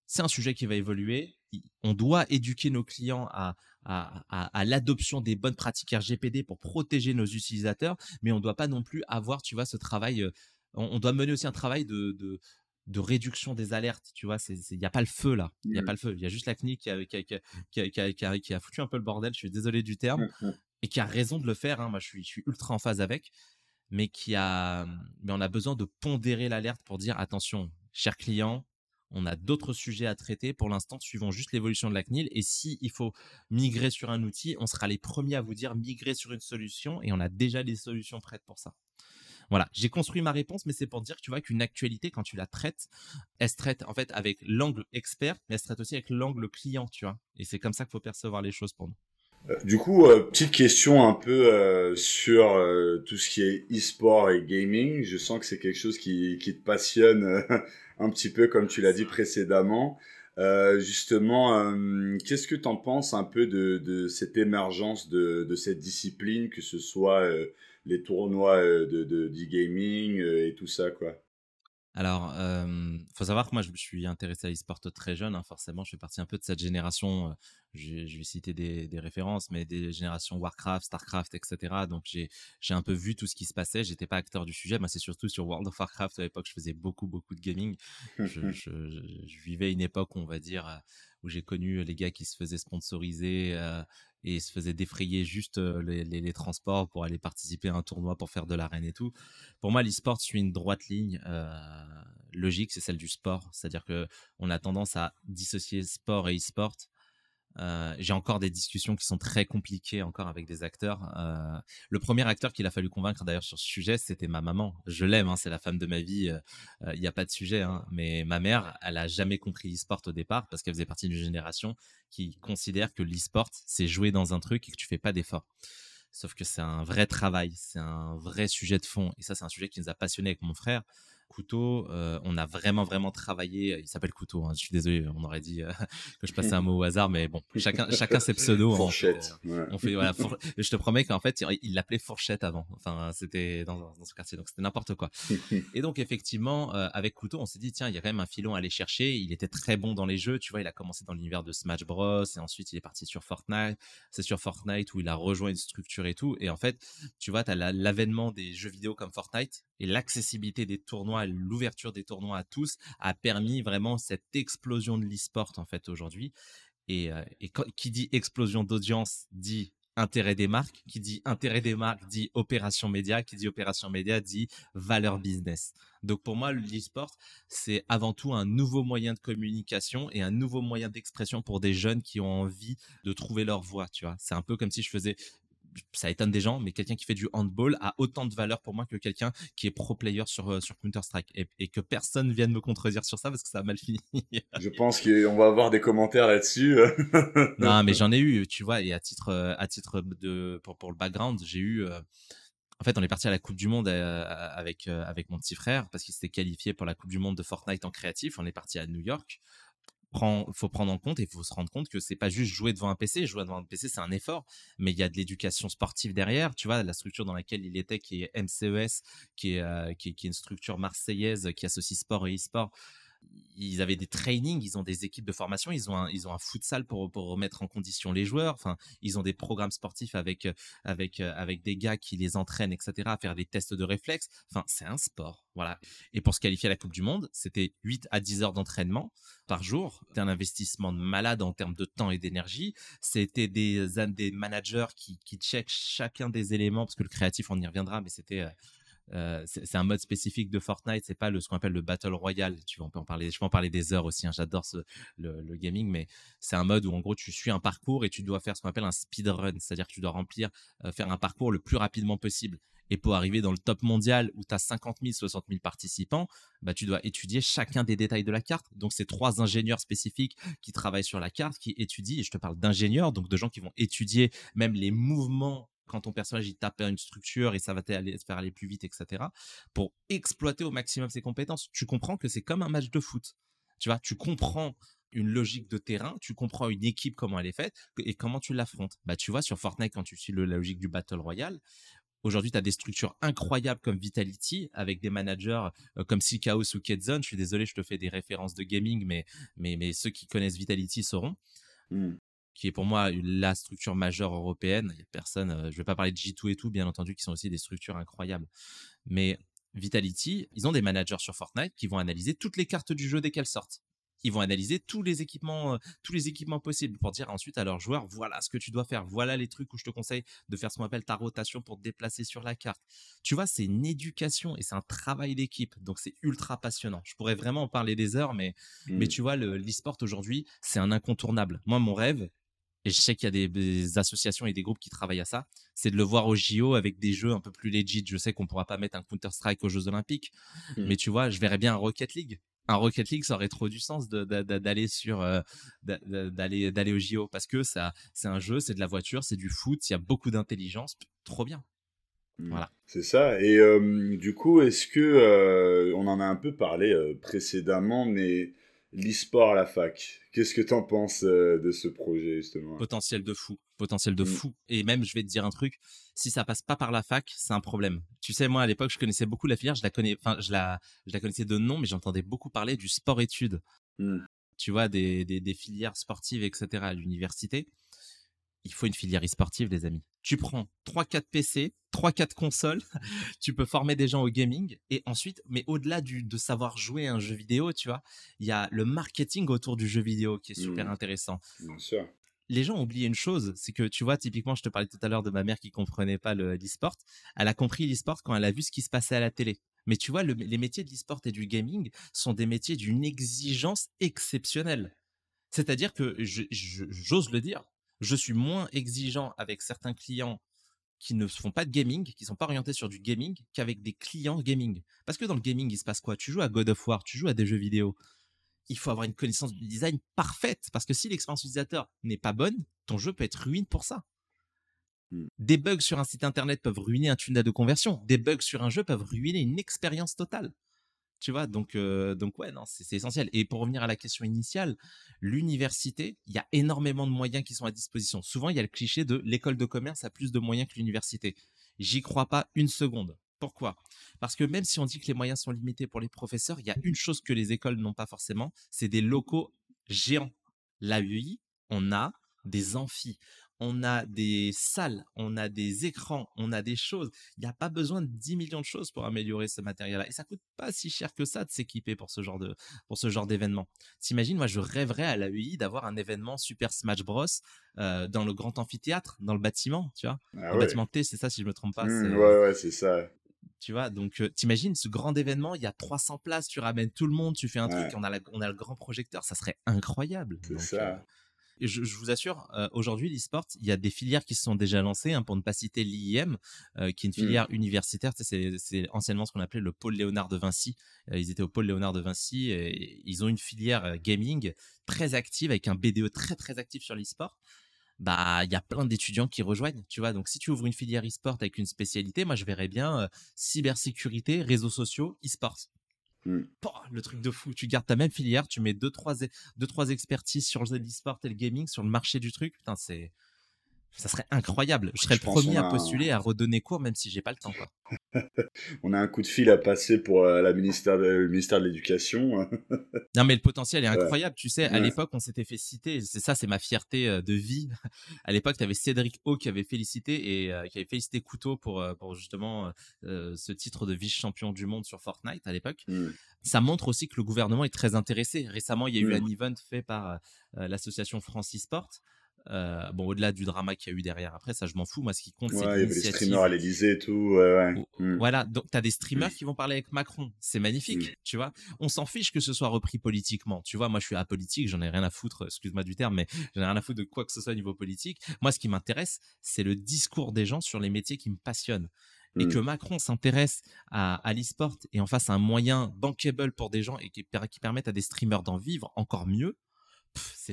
c'est un sujet qui va évoluer. On doit éduquer nos clients à, à, l'adoption des bonnes pratiques RGPD pour protéger nos utilisateurs, mais on ne doit pas non plus avoir, tu vois, ce travail. Euh, on, doit mener aussi un travail de, de réduction des alertes, tu vois, il n'y a pas le feu là, il n'y a mmh. pas le feu, il y a juste la CNIL qui a, qui, a, foutu un peu le bordel, je suis désolé du terme, mmh, mmh. et qui a raison de le faire, hein. moi je suis, je suis ultra en phase avec, mais qui a, mais on a besoin de pondérer l'alerte pour dire attention, cher client, on a d'autres sujets à traiter. Pour l'instant, suivons juste l'évolution de la CNIL. Et si il faut migrer sur un outil, on sera les premiers à vous dire migrer sur une solution et on a déjà les solutions prêtes pour ça. Voilà, j'ai construit ma réponse, mais c'est pour dire, tu vois, qu'une actualité, quand tu la traites, elle se traite en fait avec l'angle expert, mais elle se traite aussi avec l'angle client, tu vois. Et c'est comme ça qu'il faut percevoir les choses pour nous. Euh, du coup, euh, petite question un peu euh, sur tout ce qui est e-sport et gaming. Je sens que c'est quelque chose qui, qui te passionne un petit peu, comme tu l'as dit précédemment. Justement, qu'est-ce que tu en penses un peu de, de cette émergence de, de, cette discipline, que ce soit les tournois euh, de, de, gaming euh, et tout ça, quoi? Alors, il faut savoir que moi, je me suis intéressé à l'e-sport très jeune. Hein, forcément, je fais partie un peu de cette génération. je, vais citer des, références, mais des générations Warcraft, Starcraft, etc. Donc, j'ai un peu vu tout ce qui se passait. J'étais pas acteur du sujet. Moi, c'est surtout sur World of Warcraft à l'époque. Je faisais beaucoup, beaucoup de gaming. Je, je, vivais une époque, on va dire, où j'ai connu les gars qui se faisaient sponsoriser et se faisait défrayer juste les, transports pour aller participer à un tournoi pour faire de l'arène et tout. Pour moi, l'e-sport suit une droite ligne logique, c'est celle du sport. C'est-à-dire que on a tendance à dissocier sport et e-sport. Euh, j'ai encore des discussions qui sont très compliquées encore avec des acteurs. Euh, le premier acteur qu'il a fallu convaincre d'ailleurs sur ce sujet, c'était ma maman. Je l'aime, hein, c'est la femme de ma vie. Euh, il n'y a pas de sujet. Hein, mais ma mère, elle a jamais compris l'e-sport au départ parce qu'elle faisait partie d'une génération qui considère que l'e-sport c'est jouer dans un truc et que tu fais pas d'efforts. Sauf que c'est un vrai travail, c'est un vrai sujet de fond. Et ça, c'est un sujet qui nous a passionnés avec mon frère. Couteau, euh, on a vraiment vraiment travaillé. Il s'appelle Couteau. Hein, je suis désolé, on aurait dit euh, que je passais un mot au hasard, mais bon, chacun chacun ses pseudos. Fourchette. On fait, voilà, je te promets qu'en fait il l'appelait Fourchette avant. Enfin, c'était dans, dans ce quartier, donc c'était n'importe quoi. et donc effectivement, euh, avec Couteau, on s'est dit tiens, il y a quand même un filon à aller chercher. Il était très bon dans les jeux. Tu vois, il a commencé dans l'univers de Smash Bros et ensuite il est parti sur Fortnite. C'est sur Fortnite où il a rejoint une structure et tout. Et en fait, tu vois, tu as l'avènement des jeux vidéo comme Fortnite et l'accessibilité des tournois, l'ouverture des tournois à tous a permis vraiment cette explosion de l'e-sport en fait aujourd'hui. Et, euh, qui dit explosion d'audience dit intérêt des marques, qui dit intérêt des marques dit opération média, qui dit opération média dit valeur business. Donc pour moi, l'e-sport, c'est avant tout un nouveau moyen de communication et un nouveau moyen d'expression pour des jeunes qui ont envie de trouver leur voie, tu vois. C'est un peu comme si je faisais ça étonne des gens, mais quelqu'un qui fait du handball a autant de valeur pour moi que quelqu'un qui est pro player sur, euh, sur Counter-Strike. Et, que personne vienne me contredire sur ça parce que ça a mal fini. Je pense qu'on va avoir des commentaires là-dessus. non, mais j'en ai eu, tu vois, et à titre, euh, à titre de, pour, pour le background, j'ai eu. Euh, en fait, on est parti à la Coupe du Monde avec, avec mon petit frère parce qu'il s'était qualifié pour la Coupe du Monde de Fortnite en créatif. On est parti à New York prend, faut prendre en compte et faut se rendre compte que c'est pas juste jouer devant un PC. Jouer devant un PC, c'est un effort, mais il y a de l'éducation sportive derrière. Tu vois, la structure dans laquelle il était, qui est MCES, qui est, euh, qui, qui, est une structure marseillaise qui associe sport et e-sport ils avaient des trainings, ils ont des équipes de formation, ils ont un, ils ont un futsal pour, pour remettre en condition les joueurs. Enfin, ils ont des programmes sportifs avec, avec, avec des gars qui les entraînent, etc., à faire des tests de réflexes. Enfin, c'est un sport. Voilà. Et pour se qualifier à la Coupe du Monde, c'était 8 à 10 heures d'entraînement par jour. C'était un investissement de malade en termes de temps et d'énergie. C'était des, des managers qui, qui checkent chacun des éléments, parce que le créatif, on y reviendra, mais c'était c'est un mode spécifique de Fortnite, c'est pas le ce qu'on appelle le battle royale. Tu on en parler. Je peux en parler des heures aussi. Hein, J'adore le, le, gaming, mais c'est un mode où en gros tu suis un parcours et tu dois faire ce qu'on appelle un speed run, c'est-à-dire que tu dois remplir, faire un parcours le plus rapidement possible. Et pour arriver dans le top mondial où tu as 50 000, 60 000 participants, bah, tu dois étudier chacun des détails de la carte. Donc, c'est trois ingénieurs spécifiques qui travaillent sur la carte, qui étudient, et je te parle d'ingénieurs, donc de gens qui vont étudier même les mouvements quand ton personnage il tape une structure et ça va te faire aller plus vite, etc. Pour exploiter au maximum ses compétences. Tu comprends que c'est comme un match de foot. Tu vois, tu comprends une logique de terrain, tu comprends une équipe comment elle est faite et comment tu l'affrontes. Bah tu vois sur Fortnite quand tu suis la logique du battle royale, Aujourd'hui, tu as des structures incroyables comme Vitality avec des managers euh, comme Silkaos ou Kedzone. Je suis désolé, je te fais des références de gaming, mais, mais, mais ceux qui connaissent Vitality sauront. Mmh qui est pour moi la structure majeure européenne. Il y a personne, euh, je vais pas parler de G2 et tout, bien entendu, qui sont aussi des structures incroyables. Mais Vitality, ils ont des managers sur Fortnite qui vont analyser toutes les cartes du jeu dès qu'elles sortent. Ils vont analyser tous les équipements, euh, tous les équipements possibles pour dire ensuite à leurs joueurs, voilà ce que tu dois faire, voilà les trucs où je te conseille de faire ce qu'on appelle ta rotation pour te déplacer sur la carte. Tu vois, c'est une éducation et c'est un travail d'équipe, donc c'est ultra passionnant. Je pourrais vraiment en parler des heures, mais, mais mmh. tu vois, l'e-sport aujourd'hui, c'est un incontournable. Moi, mon rêve, et je sais qu'il y a des, associations et des groupes qui travaillent à ça, c'est de le voir au JO avec des jeux un peu plus legit. Je sais qu'on pourra pas mettre un Counter-Strike aux Jeux Olympiques, mmh. mais tu vois, je verrais bien un Rocket League. Un Rocket League, ça aurait trop du sens d'aller sur euh, d'aller d'aller au JO parce que ça c'est un jeu, c'est de la voiture, c'est du foot, il y a beaucoup d'intelligence, trop bien. Mmh. Voilà. C'est ça. Et euh, du coup, est-ce que euh, on en a un peu parlé précédemment, mais l'e-sport à la fac. Qu'est-ce que tu en penses euh, de ce projet justement? Potentiel de fou, potentiel de mm. fou. Et même, je vais te dire un truc, si ça passe pas par la fac, c'est un problème. Tu sais, moi à l'époque, je connaissais beaucoup la filière, je la connais, enfin, je la, je la connaissais de nom, mais j'entendais beaucoup parler du sport-études. Mm. Tu vois, des, des, des, filières sportives, etc. à l'université il faut une filière e-sportive, les amis. Tu prends 3-4 PC, 3-4 consoles, tu peux former des gens au gaming et ensuite, mais au-delà de savoir jouer à un jeu vidéo, tu vois, il y a le marketing autour du jeu vidéo qui est super mmh. intéressant. Bien sûr. Les gens ont oublié une chose, c'est que tu vois, typiquement, je te parlais tout à l'heure de ma mère qui comprenait pas l'e-sport. Elle a compris l'e-sport quand elle a vu ce qui se passait à la télé. Mais tu vois, les métiers de l'e-sport et du gaming sont des métiers d'une exigence exceptionnelle. C'est-à-dire que, j'ose le dire, je suis moins exigeant avec certains clients qui ne font pas de gaming, qui sont pas orientés sur du gaming, qu'avec des clients gaming. Parce que dans le gaming, il se passe quoi? Tu joues à God of War, tu joues à des jeux vidéo. Il faut avoir une connaissance du design parfaite, parce que si l'expérience utilisateur n'est pas bonne, ton jeu peut être ruine pour ça. Mmh. Des bugs sur un site internet peuvent ruiner un tunnel de conversion. Des bugs sur un jeu peuvent ruiner une expérience totale. Tu vois, donc, donc ouais, non, c'est essentiel. Et pour revenir à la question initiale, l'université, il y a énormément de moyens qui sont à disposition. Souvent, il y a le cliché de l'école de commerce a plus de moyens que l'université. J'y crois pas une seconde. Pourquoi? Parce que même si on dit que les moyens sont limités pour les professeurs, il y a une chose que les écoles n'ont pas forcément, c'est des locaux géants. L'AEI, on a des amphis, on a des salles, on a des écrans, on a des choses. Il n'y a pas besoin de 10 millions de choses pour améliorer ce matériel-là. Et ça coûte pas si cher que ça de s'équiper pour ce genre de, pour ce genre d'événement. T'imagines, moi, je rêverais à la UI d'avoir un événement Super Smash Bros euh, dans le grand amphithéâtre, dans le bâtiment, tu vois? Ah le bâtiment T, c'est ça, si je me trompe pas. Mmh, ouais, ouais, c'est ça. Tu vois, donc euh, t'imagines ce grand événement, il y a 300 places, tu ramènes tout le monde, tu fais un truc, on a, on a le grand projecteur, ça serait incroyable. C'est ça. Euh, je, vous assure, euh, aujourd'hui, l'e-sport, il y a des filières qui se sont déjà lancées, hein, pour ne pas citer l'IIM, euh, qui est une mmh. filière universitaire. C'est anciennement ce qu'on appelait le pôle Léonard de Vinci. Euh, ils étaient au pôle Léonard de Vinci et ils ont une filière gaming très active avec un BDE très très actif sur l'e-sport bah il y a plein d'étudiants qui rejoignent, tu vois. Donc si tu ouvres une filière e-sport avec une spécialité, moi je verrais bien cybersécurité, réseaux sociaux, e-sport. Mmh. le truc de fou. Tu gardes ta même filière, tu mets deux trois, deux, trois expertises sur l'e-sport et le gaming, sur le marché du truc. Putain, c'est ça serait incroyable. Je serais le premier à postuler, à redonner cours, même si j'ai pas le temps. on a un coup de fil à passer pour euh, la ministère le ministère de l'Éducation. non, mais le potentiel est incroyable. Tu sais, à l'époque, on s'était fait citer. C'est ça, c'est ma fierté euh, de vie. à l'époque, tu avais Cédric O qui avait félicité et euh, qui avait félicité Couteau pour, pour justement ce titre de vice-champion du monde sur Fortnite à l'époque. Mmh. Ça montre aussi que le gouvernement est très intéressé. Récemment, il y a eu mmh. un event fait par l'association France e-sport euh, bon, au-delà du drama qu'il y a eu derrière, après, ça, je m'en fous. Moi, ce qui compte, c'est ouais, il y avait les streamers à l'Elysée et tout. Ouais, mmh. Voilà, donc tu as des streamers mmh. qui vont parler avec Macron. C'est magnifique, mmh. tu vois. On s'en fiche que ce soit repris politiquement. Tu vois, moi, je suis apolitique, j'en ai rien à foutre, excuse-moi du terme, mais j'en ai rien à foutre de quoi que ce soit au niveau politique. Moi, ce qui m'intéresse, c'est le discours des gens sur les métiers qui me passionnent et que Macron s'intéresse à, à l'e-sport et en fasse un moyen bankable pour des gens et qui, qui permette à des streamers d'en vivre encore mieux,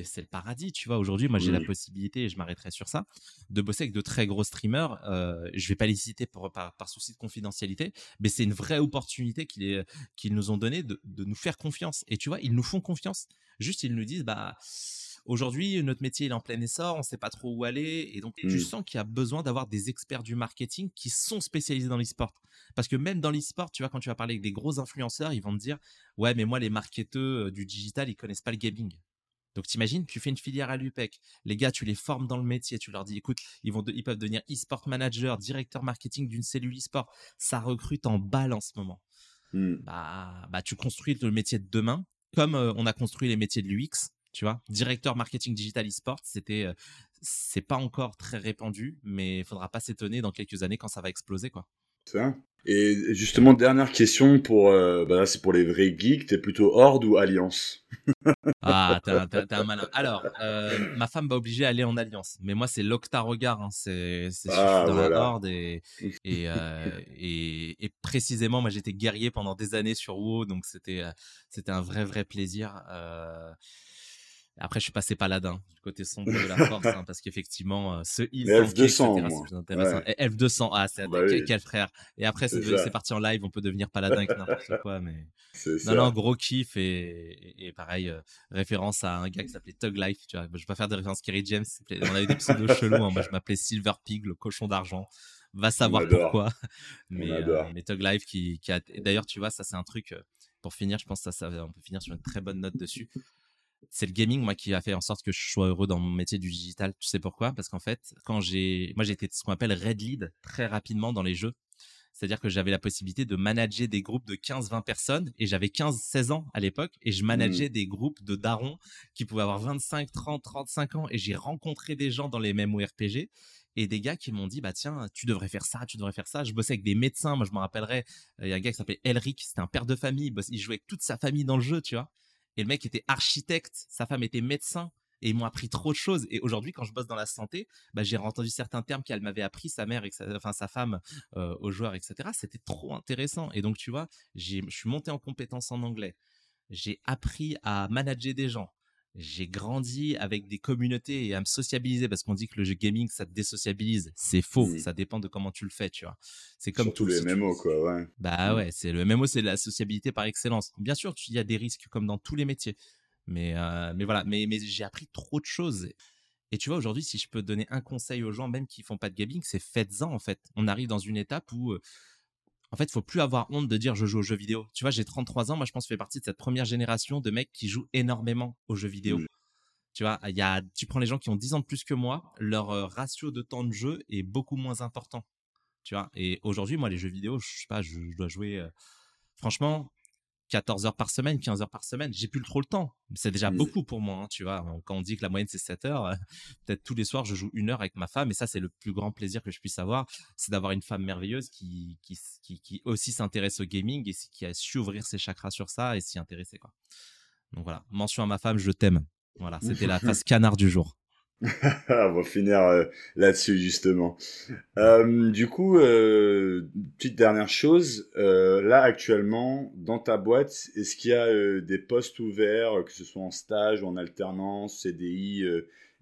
c'est le paradis, tu vois. Aujourd'hui, moi, j'ai la possibilité, et je m'arrêterai sur ça, de bosser avec de très gros streamers. Euh, je vais pas les citer par, souci de confidentialité, mais c'est une vraie opportunité qu'ils nous ont donné de, nous faire confiance. Et tu vois, ils nous font confiance. Juste, ils nous disent, bah, aujourd'hui, notre métier est en plein essor, on sait pas trop où aller. Et donc, tu mmh. sens qu'il y a besoin d'avoir des experts du marketing qui sont spécialisés dans l'e-sport. Parce que même dans l'e-sport, tu vois, quand tu vas parler avec des gros influenceurs, ils vont te dire, ouais, mais moi, les marketeurs euh, du digital, ils connaissent pas le gaming. Donc t'imagines, tu fais une filière à l'UPEC, les gars, tu les formes dans le métier, tu leur dis, écoute, ils vont, ils peuvent devenir e-sport manager, directeur marketing d'une cellule e-sport. Ça recrute en balle en ce moment. Hmm. Bah, bah, tu construis le métier de demain, comme euh, on a construit les métiers de l'UX. Tu vois, directeur marketing digital e-sport, c'était, euh, c'est pas encore très répandu, mais il faudra pas s'étonner dans quelques années quand ça va exploser, quoi. Ça. Et justement, dernière question pour, euh, bah c'est pour les vrais geeks. T'es plutôt Horde ou Alliance? Ah, t'es un, malin. Alors, euh, ma femme m'a obligé à aller en Alliance, mais moi c'est l'Octa Regard. Hein. C'est, ah, dans la Horde et euh, et, et, précisément, moi j'étais guerrier pendant des années sur WoW, donc c'était c'était un vrai vrai plaisir. Après, je suis passé paladin du côté sombre de la force, hein, parce qu'effectivement, euh, ce heal, F200, c'est intéressant. F200, ah, c'est bah quel frère. Et après, c'est parti en live, on peut devenir paladin avec n'importe quoi, mais non, non, gros kiff et, et, pareil, euh, référence à un gars qui s'appelait Tug Life. Tu vois, je vais pas faire de référence Kerry James. On avait des pseudos chelous. Hein. Moi, je m'appelais Silver Pig, le cochon d'argent. Va savoir pourquoi. Mais, euh, mais Tug Life qui, qui a. D'ailleurs, tu vois, ça c'est un truc. Pour finir, je pense que ça, ça, on peut finir sur une très bonne note dessus c'est le gaming moi qui a fait en sorte que je sois heureux dans mon métier du digital. Tu sais pourquoi? Parce qu'en fait, quand j'ai moi j'ai été ce qu'on appelle red lead très rapidement dans les jeux. C'est-à-dire que j'avais la possibilité de manager des groupes de 15-20 personnes et j'avais 15-16 ans à l'époque et je manageais mmh. des groupes de darons qui pouvaient avoir 25, 30, 35 ans et j'ai rencontré des gens dans les mêmes RPG et des gars qui m'ont dit bah tiens tu devrais faire ça tu devrais faire ça je bossais avec des médecins moi je me rappellerai il y a un gars qui s'appelait Elric c'était un père de famille il jouait avec toute sa famille dans le jeu tu vois? Et le mec était architecte, sa femme était médecin. Et ils m'ont appris trop de choses. Et aujourd'hui, quand je bosse dans la santé, bah, j'ai entendu certains termes qu'elle m'avait appris, sa mère, et enfin sa femme, euh, aux joueurs, etc. C'était trop intéressant. Et donc, tu vois, je suis monté en compétence en anglais. J'ai appris à manager des gens. J'ai grandi avec des communautés et à me sociabiliser parce qu'on dit que le jeu gaming ça te désociabilise. C'est faux, ça dépend de comment tu le fais, tu vois. C'est comme tous les MMO quoi, ouais. Bah ouais, c'est le MMO c'est la sociabilité par excellence. Bien sûr, il y a des risques comme dans tous les métiers. Mais euh, mais voilà, mais mais j'ai appris trop de choses. Et tu vois, aujourd'hui, si je peux donner un conseil aux gens, même qui font pas de gaming, c'est faites-en, en fait. On arrive dans une étape où, euh, en fait, il faut plus avoir honte de dire je joue aux jeux vidéo. Tu vois, j'ai 33 ans, moi, je pense que je fais partie de cette première génération de mecs qui jouent énormément aux jeux vidéo. Tu vois, il y a, tu prends les gens qui ont 10 ans de plus que moi, leur euh, ratio de temps de jeu est beaucoup moins important. Tu vois, et aujourd'hui, moi, les jeux vidéo, je sais pas, je, dois jouer, euh, franchement, 14 heures par semaine, 15 heures par semaine. J'ai plus trop le temps. C'est déjà beaucoup pour moi, hein, tu vois. Quand on dit que la moyenne c'est 7 heures, peut-être tous les soirs je joue une heure avec ma femme et ça c'est le plus grand plaisir que je puisse avoir, c'est d'avoir une femme merveilleuse qui qui, qui, aussi s'intéresse au gaming et qui a su ouvrir ses chakras sur ça et s'y intéresser quoi. Donc voilà, mention à ma femme, je t'aime. Voilà, c'était la phase canard du jour. On va finir euh, là-dessus justement. Euh, du coup, euh, petite dernière chose, là actuellement dans ta boîte, est-ce qu'il y a des postes ouverts, que ce soit en stage ou en alternance, CDI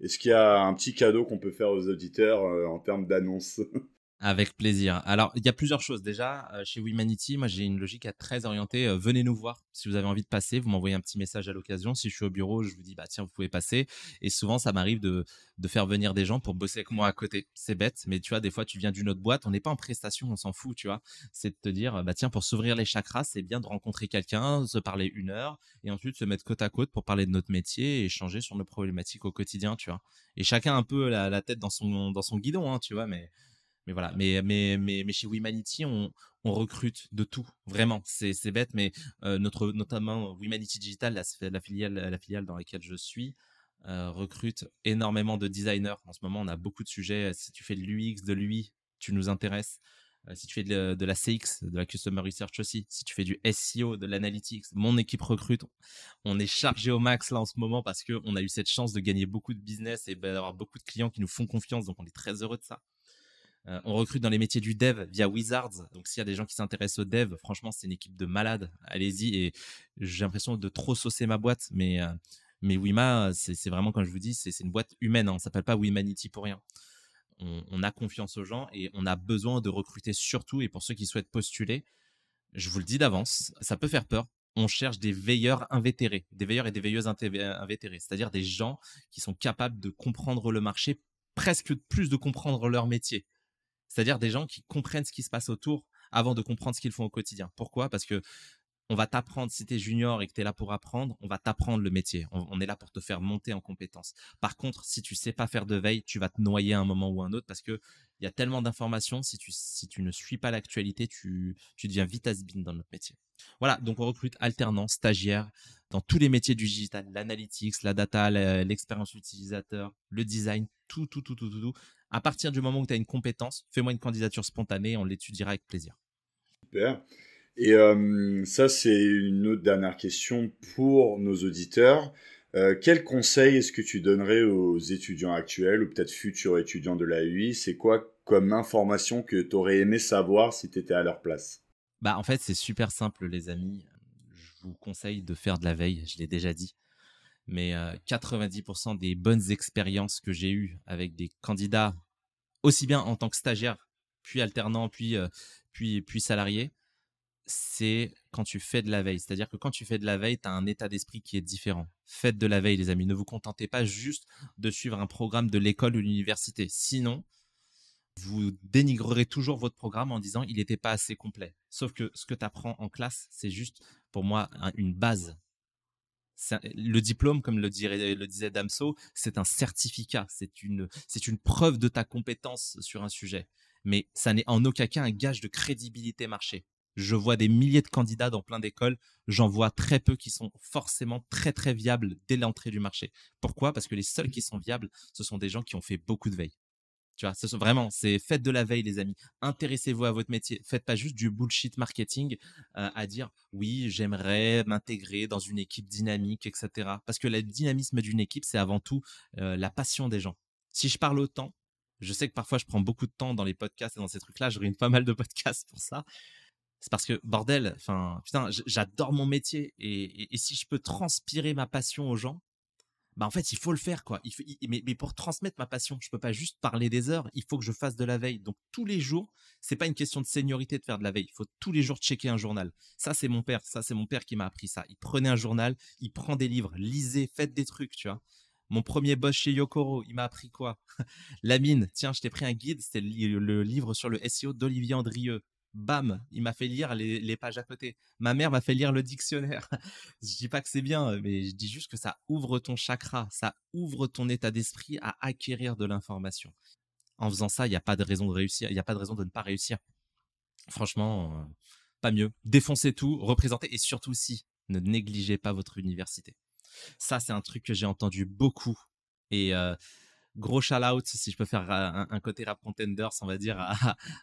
Est-ce qu'il y a un petit cadeau qu'on peut faire aux auditeurs en termes d'annonce Avec plaisir. Alors, il y a plusieurs choses. Déjà, euh, chez Wimanity, moi, j'ai une logique à très orientée. Euh, venez nous voir. Si vous avez envie de passer, vous m'envoyez un petit message à l'occasion. Si je suis au bureau, je vous dis, bah, tiens, vous pouvez passer. Et souvent, ça m'arrive de, de faire venir des gens pour bosser avec moi à côté. C'est bête, mais tu vois, des fois, tu viens d'une autre boîte. On n'est pas en prestation, on s'en fout, tu vois. C'est de te dire, bah, tiens, pour s'ouvrir les chakras, c'est bien de rencontrer quelqu'un, se parler une heure et ensuite se mettre côte à côte pour parler de notre métier et échanger sur nos problématiques au quotidien, tu vois. Et chacun un peu la, la tête dans son, dans son guidon, hein, tu vois, mais mais voilà, mais, mais, mais, chez Wimanity, on, on recrute de tout, vraiment. C'est, c'est bête, mais euh, notre, notamment Wimanity Digital, la, filiale, la filiale dans laquelle je suis, euh, recrute énormément de designers. En ce moment, on a beaucoup de sujets. Si tu fais de l'UX, de l'UI, tu nous intéresses. Euh, si tu fais de, de, la CX, de la Customer Research aussi, si tu fais du SEO, de l'analytics, mon équipe recrute. On est chargé au max là en ce moment parce qu'on a eu cette chance de gagner beaucoup de business et d'avoir beaucoup de clients qui nous font confiance. Donc on est très heureux de ça. Euh, on recrute dans les métiers du dev via Wizards. Donc s'il y a des gens qui s'intéressent au dev, franchement, c'est une équipe de malades. Allez-y. Et j'ai l'impression de trop saucer ma boîte, mais euh, mais Wima, c'est vraiment comme je vous dis, c'est une boîte humaine. Hein. On s'appelle pas Wimanity pour rien. On, a confiance aux gens et on a besoin de recruter surtout. Et pour ceux qui souhaitent postuler, je vous le dis d'avance, ça peut faire peur. On cherche des veilleurs invétérés, des veilleurs et des veilleuses invétérés, c'est-à-dire des gens qui sont capables de comprendre le marché, presque plus de comprendre leur métier. C'est-à-dire des gens qui comprennent ce qui se passe autour avant de comprendre ce qu'ils font au quotidien. Pourquoi? Parce que on va t'apprendre, si tu es junior et que tu es là pour apprendre, on va t'apprendre le métier. On, est là pour te faire monter en compétences. Par contre, si tu sais pas faire de veille, tu vas te noyer à un moment ou un autre parce que il y a tellement d'informations. Si tu, si tu ne suis pas l'actualité, tu, tu deviens vite has dans notre métier. Voilà, donc on recrute alternants, stagiaires dans tous les métiers du digital, l'analytics, la data, l'expérience utilisateur, le design, tout, tout, tout, tout, tout. tout. À partir du moment où tu as une compétence, fais-moi une candidature spontanée, on l'étudiera avec plaisir. Super. Et euh, ça, c'est une autre dernière question pour nos auditeurs. Euh, quel conseil est-ce que tu donnerais aux étudiants actuels ou peut-être futurs étudiants de la UI C'est quoi comme information que tu aurais aimé savoir si tu étais à leur place? Bah en fait, c'est super simple les amis. Je vous conseille de faire de la veille, je l'ai déjà dit. Mais 90% euh, des bonnes expériences que j'ai eues avec des candidats aussi bien en tant que stagiaire, puis alternant, puis puis puis salarié, c'est quand tu fais de la veille. C'est-à-dire que quand tu fais de la veille, tu as un état d'esprit qui est différent. Faites de la veille, les amis. Ne vous contentez pas juste de suivre un programme de l'école ou de l'université. Sinon, vous dénigrerez toujours votre programme en disant il n'était pas assez complet. Sauf que ce que tu apprends en classe, c'est juste pour moi une base. Le diplôme, comme le, le disait Damso, c'est un certificat, c'est une, c'est une preuve de ta compétence sur un sujet. Mais ça n'est en aucun cas un gage de crédibilité marché je vois des milliers de candidats dans plein d'écoles, j'en vois très peu qui sont forcément très très viables dès l'entrée du marché. Pourquoi? Parce que les seuls qui sont viables, ce sont des gens qui ont fait beaucoup de veille. Tu vois, ce vraiment, c'est faites de la veille, les amis. Intéressez-vous à votre métier. Faites pas juste du bullshit marketing euh, à dire oui, j'aimerais m'intégrer dans une équipe dynamique, etc. Parce que le dynamisme d'une équipe, c'est avant tout euh, la passion des gens. Si je parle autant, je sais que parfois je prends beaucoup de temps dans les podcasts et dans ces trucs-là. Je pas mal de podcasts pour ça c'est parce que bordel, enfin putain, j'adore mon métier et, si je peux transpirer ma passion aux gens, bah en fait il faut le faire quoi. Mais, mais, pour transmettre ma passion, je peux pas juste parler des heures. Il faut que je fasse de la veille. Donc tous les jours, c'est pas une question de seniorité de faire de la veille. Il faut tous les jours checker un journal. Ça c'est mon père. Ça c'est mon père qui m'a appris ça. Il prenait un journal, il prend des livres, lisez, faites des trucs, tu vois. Mon premier boss chez Yokoro, il m'a appris quoi? La mine. Tiens, je t'ai pris un guide. C'était le, livre sur le SEO d'Olivier Andrieux bam, il m'a fait lire les, pages à côté. Ma mère m'a fait lire le dictionnaire. je dis pas que c'est bien, mais je dis juste que ça ouvre ton chakra, ça ouvre ton état d'esprit à acquérir de l'information. En faisant ça, il n'y a pas de raison de réussir, il n'y a pas de raison de ne pas réussir. Franchement, euh, pas mieux. Défoncez tout, représentez et surtout si, ne négligez pas votre université. Ça, c'est un truc que j'ai entendu beaucoup. Et euh, gros shout out si je peux faire un, côté rap contenders on va dire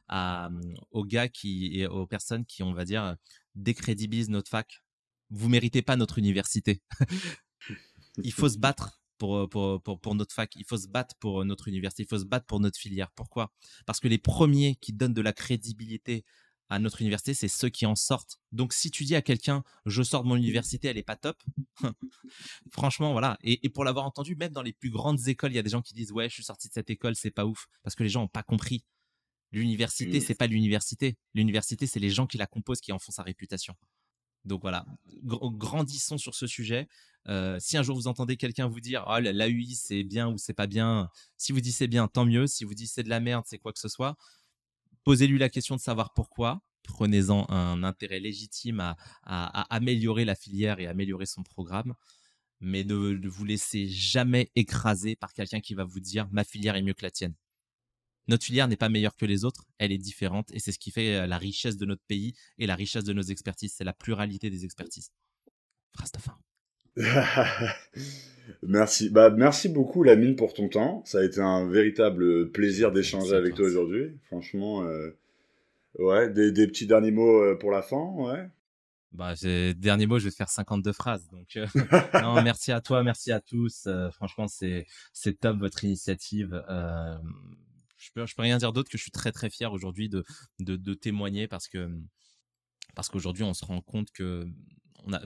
à, mmh, aux gars qui et aux personnes qui on va dire décrédibilisent notre fac. Vous méritez pas notre université. Il faut se battre pour, pour, pour, pour, notre fac, il faut se battre pour notre université, il faut se battre pour notre filière. Pourquoi? Parce que les premiers qui donnent de la crédibilité à notre université, c'est ceux qui en sortent. Donc, si tu dis à quelqu'un, je sors de mon université, elle est pas top, franchement, voilà. Et, pour l'avoir entendu, même dans les plus grandes écoles, il y a des gens qui disent, ouais, je suis sorti de cette école, c'est pas ouf, parce que les gens ont pas compris. L'université, c'est pas l'université. L'université, c'est les gens qui la composent qui en font sa réputation. Donc voilà, grandissons sur ce sujet. Euh, si un jour vous entendez quelqu'un vous dire oh, l'AUI c'est bien ou c'est pas bien, si vous dites c'est bien, tant mieux. Si vous dites c'est de la merde, c'est quoi que ce soit, Posez-lui la question de savoir pourquoi. Prenez-en un intérêt légitime à, améliorer la filière et améliorer son programme. Mais ne, vous laissez jamais écraser par quelqu'un qui va vous dire ma filière est mieux que la tienne. Notre filière n'est pas meilleure que les autres, elle est différente et c'est ce qui fait euh, la richesse de notre pays et la richesse de nos expertises, c'est la pluralité des expertises. Phrase de fin. merci. Bah, merci beaucoup, Lamine, pour ton temps. Ça a été un véritable plaisir d'échanger avec toi aujourd'hui. Franchement, euh, ouais, des, des, petits derniers mots euh, pour la fin, ouais. Bah, dernier mot, je vais te faire 52 phrases. Donc, euh, non, merci à toi, merci à tous. franchement, c'est, c'est top votre initiative. je peux, je peux rien dire d'autre que je suis très très fier aujourd'hui de, de, de témoigner parce que parce qu'aujourd'hui on se rend compte que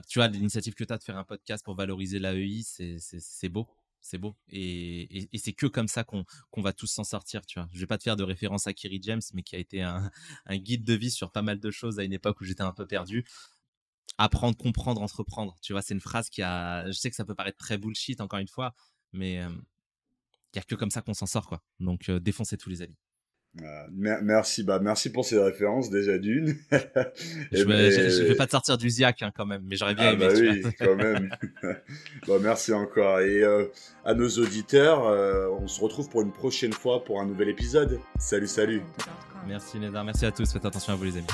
tu vois, l'initiative que tu as de faire un podcast pour valoriser l'AEI, c'est beau. C'est beau. Et, c'est que comme ça qu'on va tous s'en sortir, tu vois. Je vais pas te faire de référence à Kiri James, mais qui a été un, guide de vie sur pas mal de choses à une époque où j'étais un peu perdu. Apprendre, comprendre, entreprendre. Tu vois, c'est une phrase qui a. Je sais que ça peut paraître très bullshit, encore une fois, mais euh, il n'y a que comme ça qu'on s'en sort, quoi. Donc, euh, défoncez tous les amis. Euh, merci, bah merci pour ces références déjà d'une. je, ne vais pas te sortir du Ziac hein, quand même, mais j'aurais bien ah, aimé. Bah oui, quand même. bah, merci encore et euh, à nos auditeurs, euh, on se retrouve pour une prochaine fois pour un nouvel épisode. Salut, salut. Merci Nédar, merci à tous. Faites attention à vous les amis.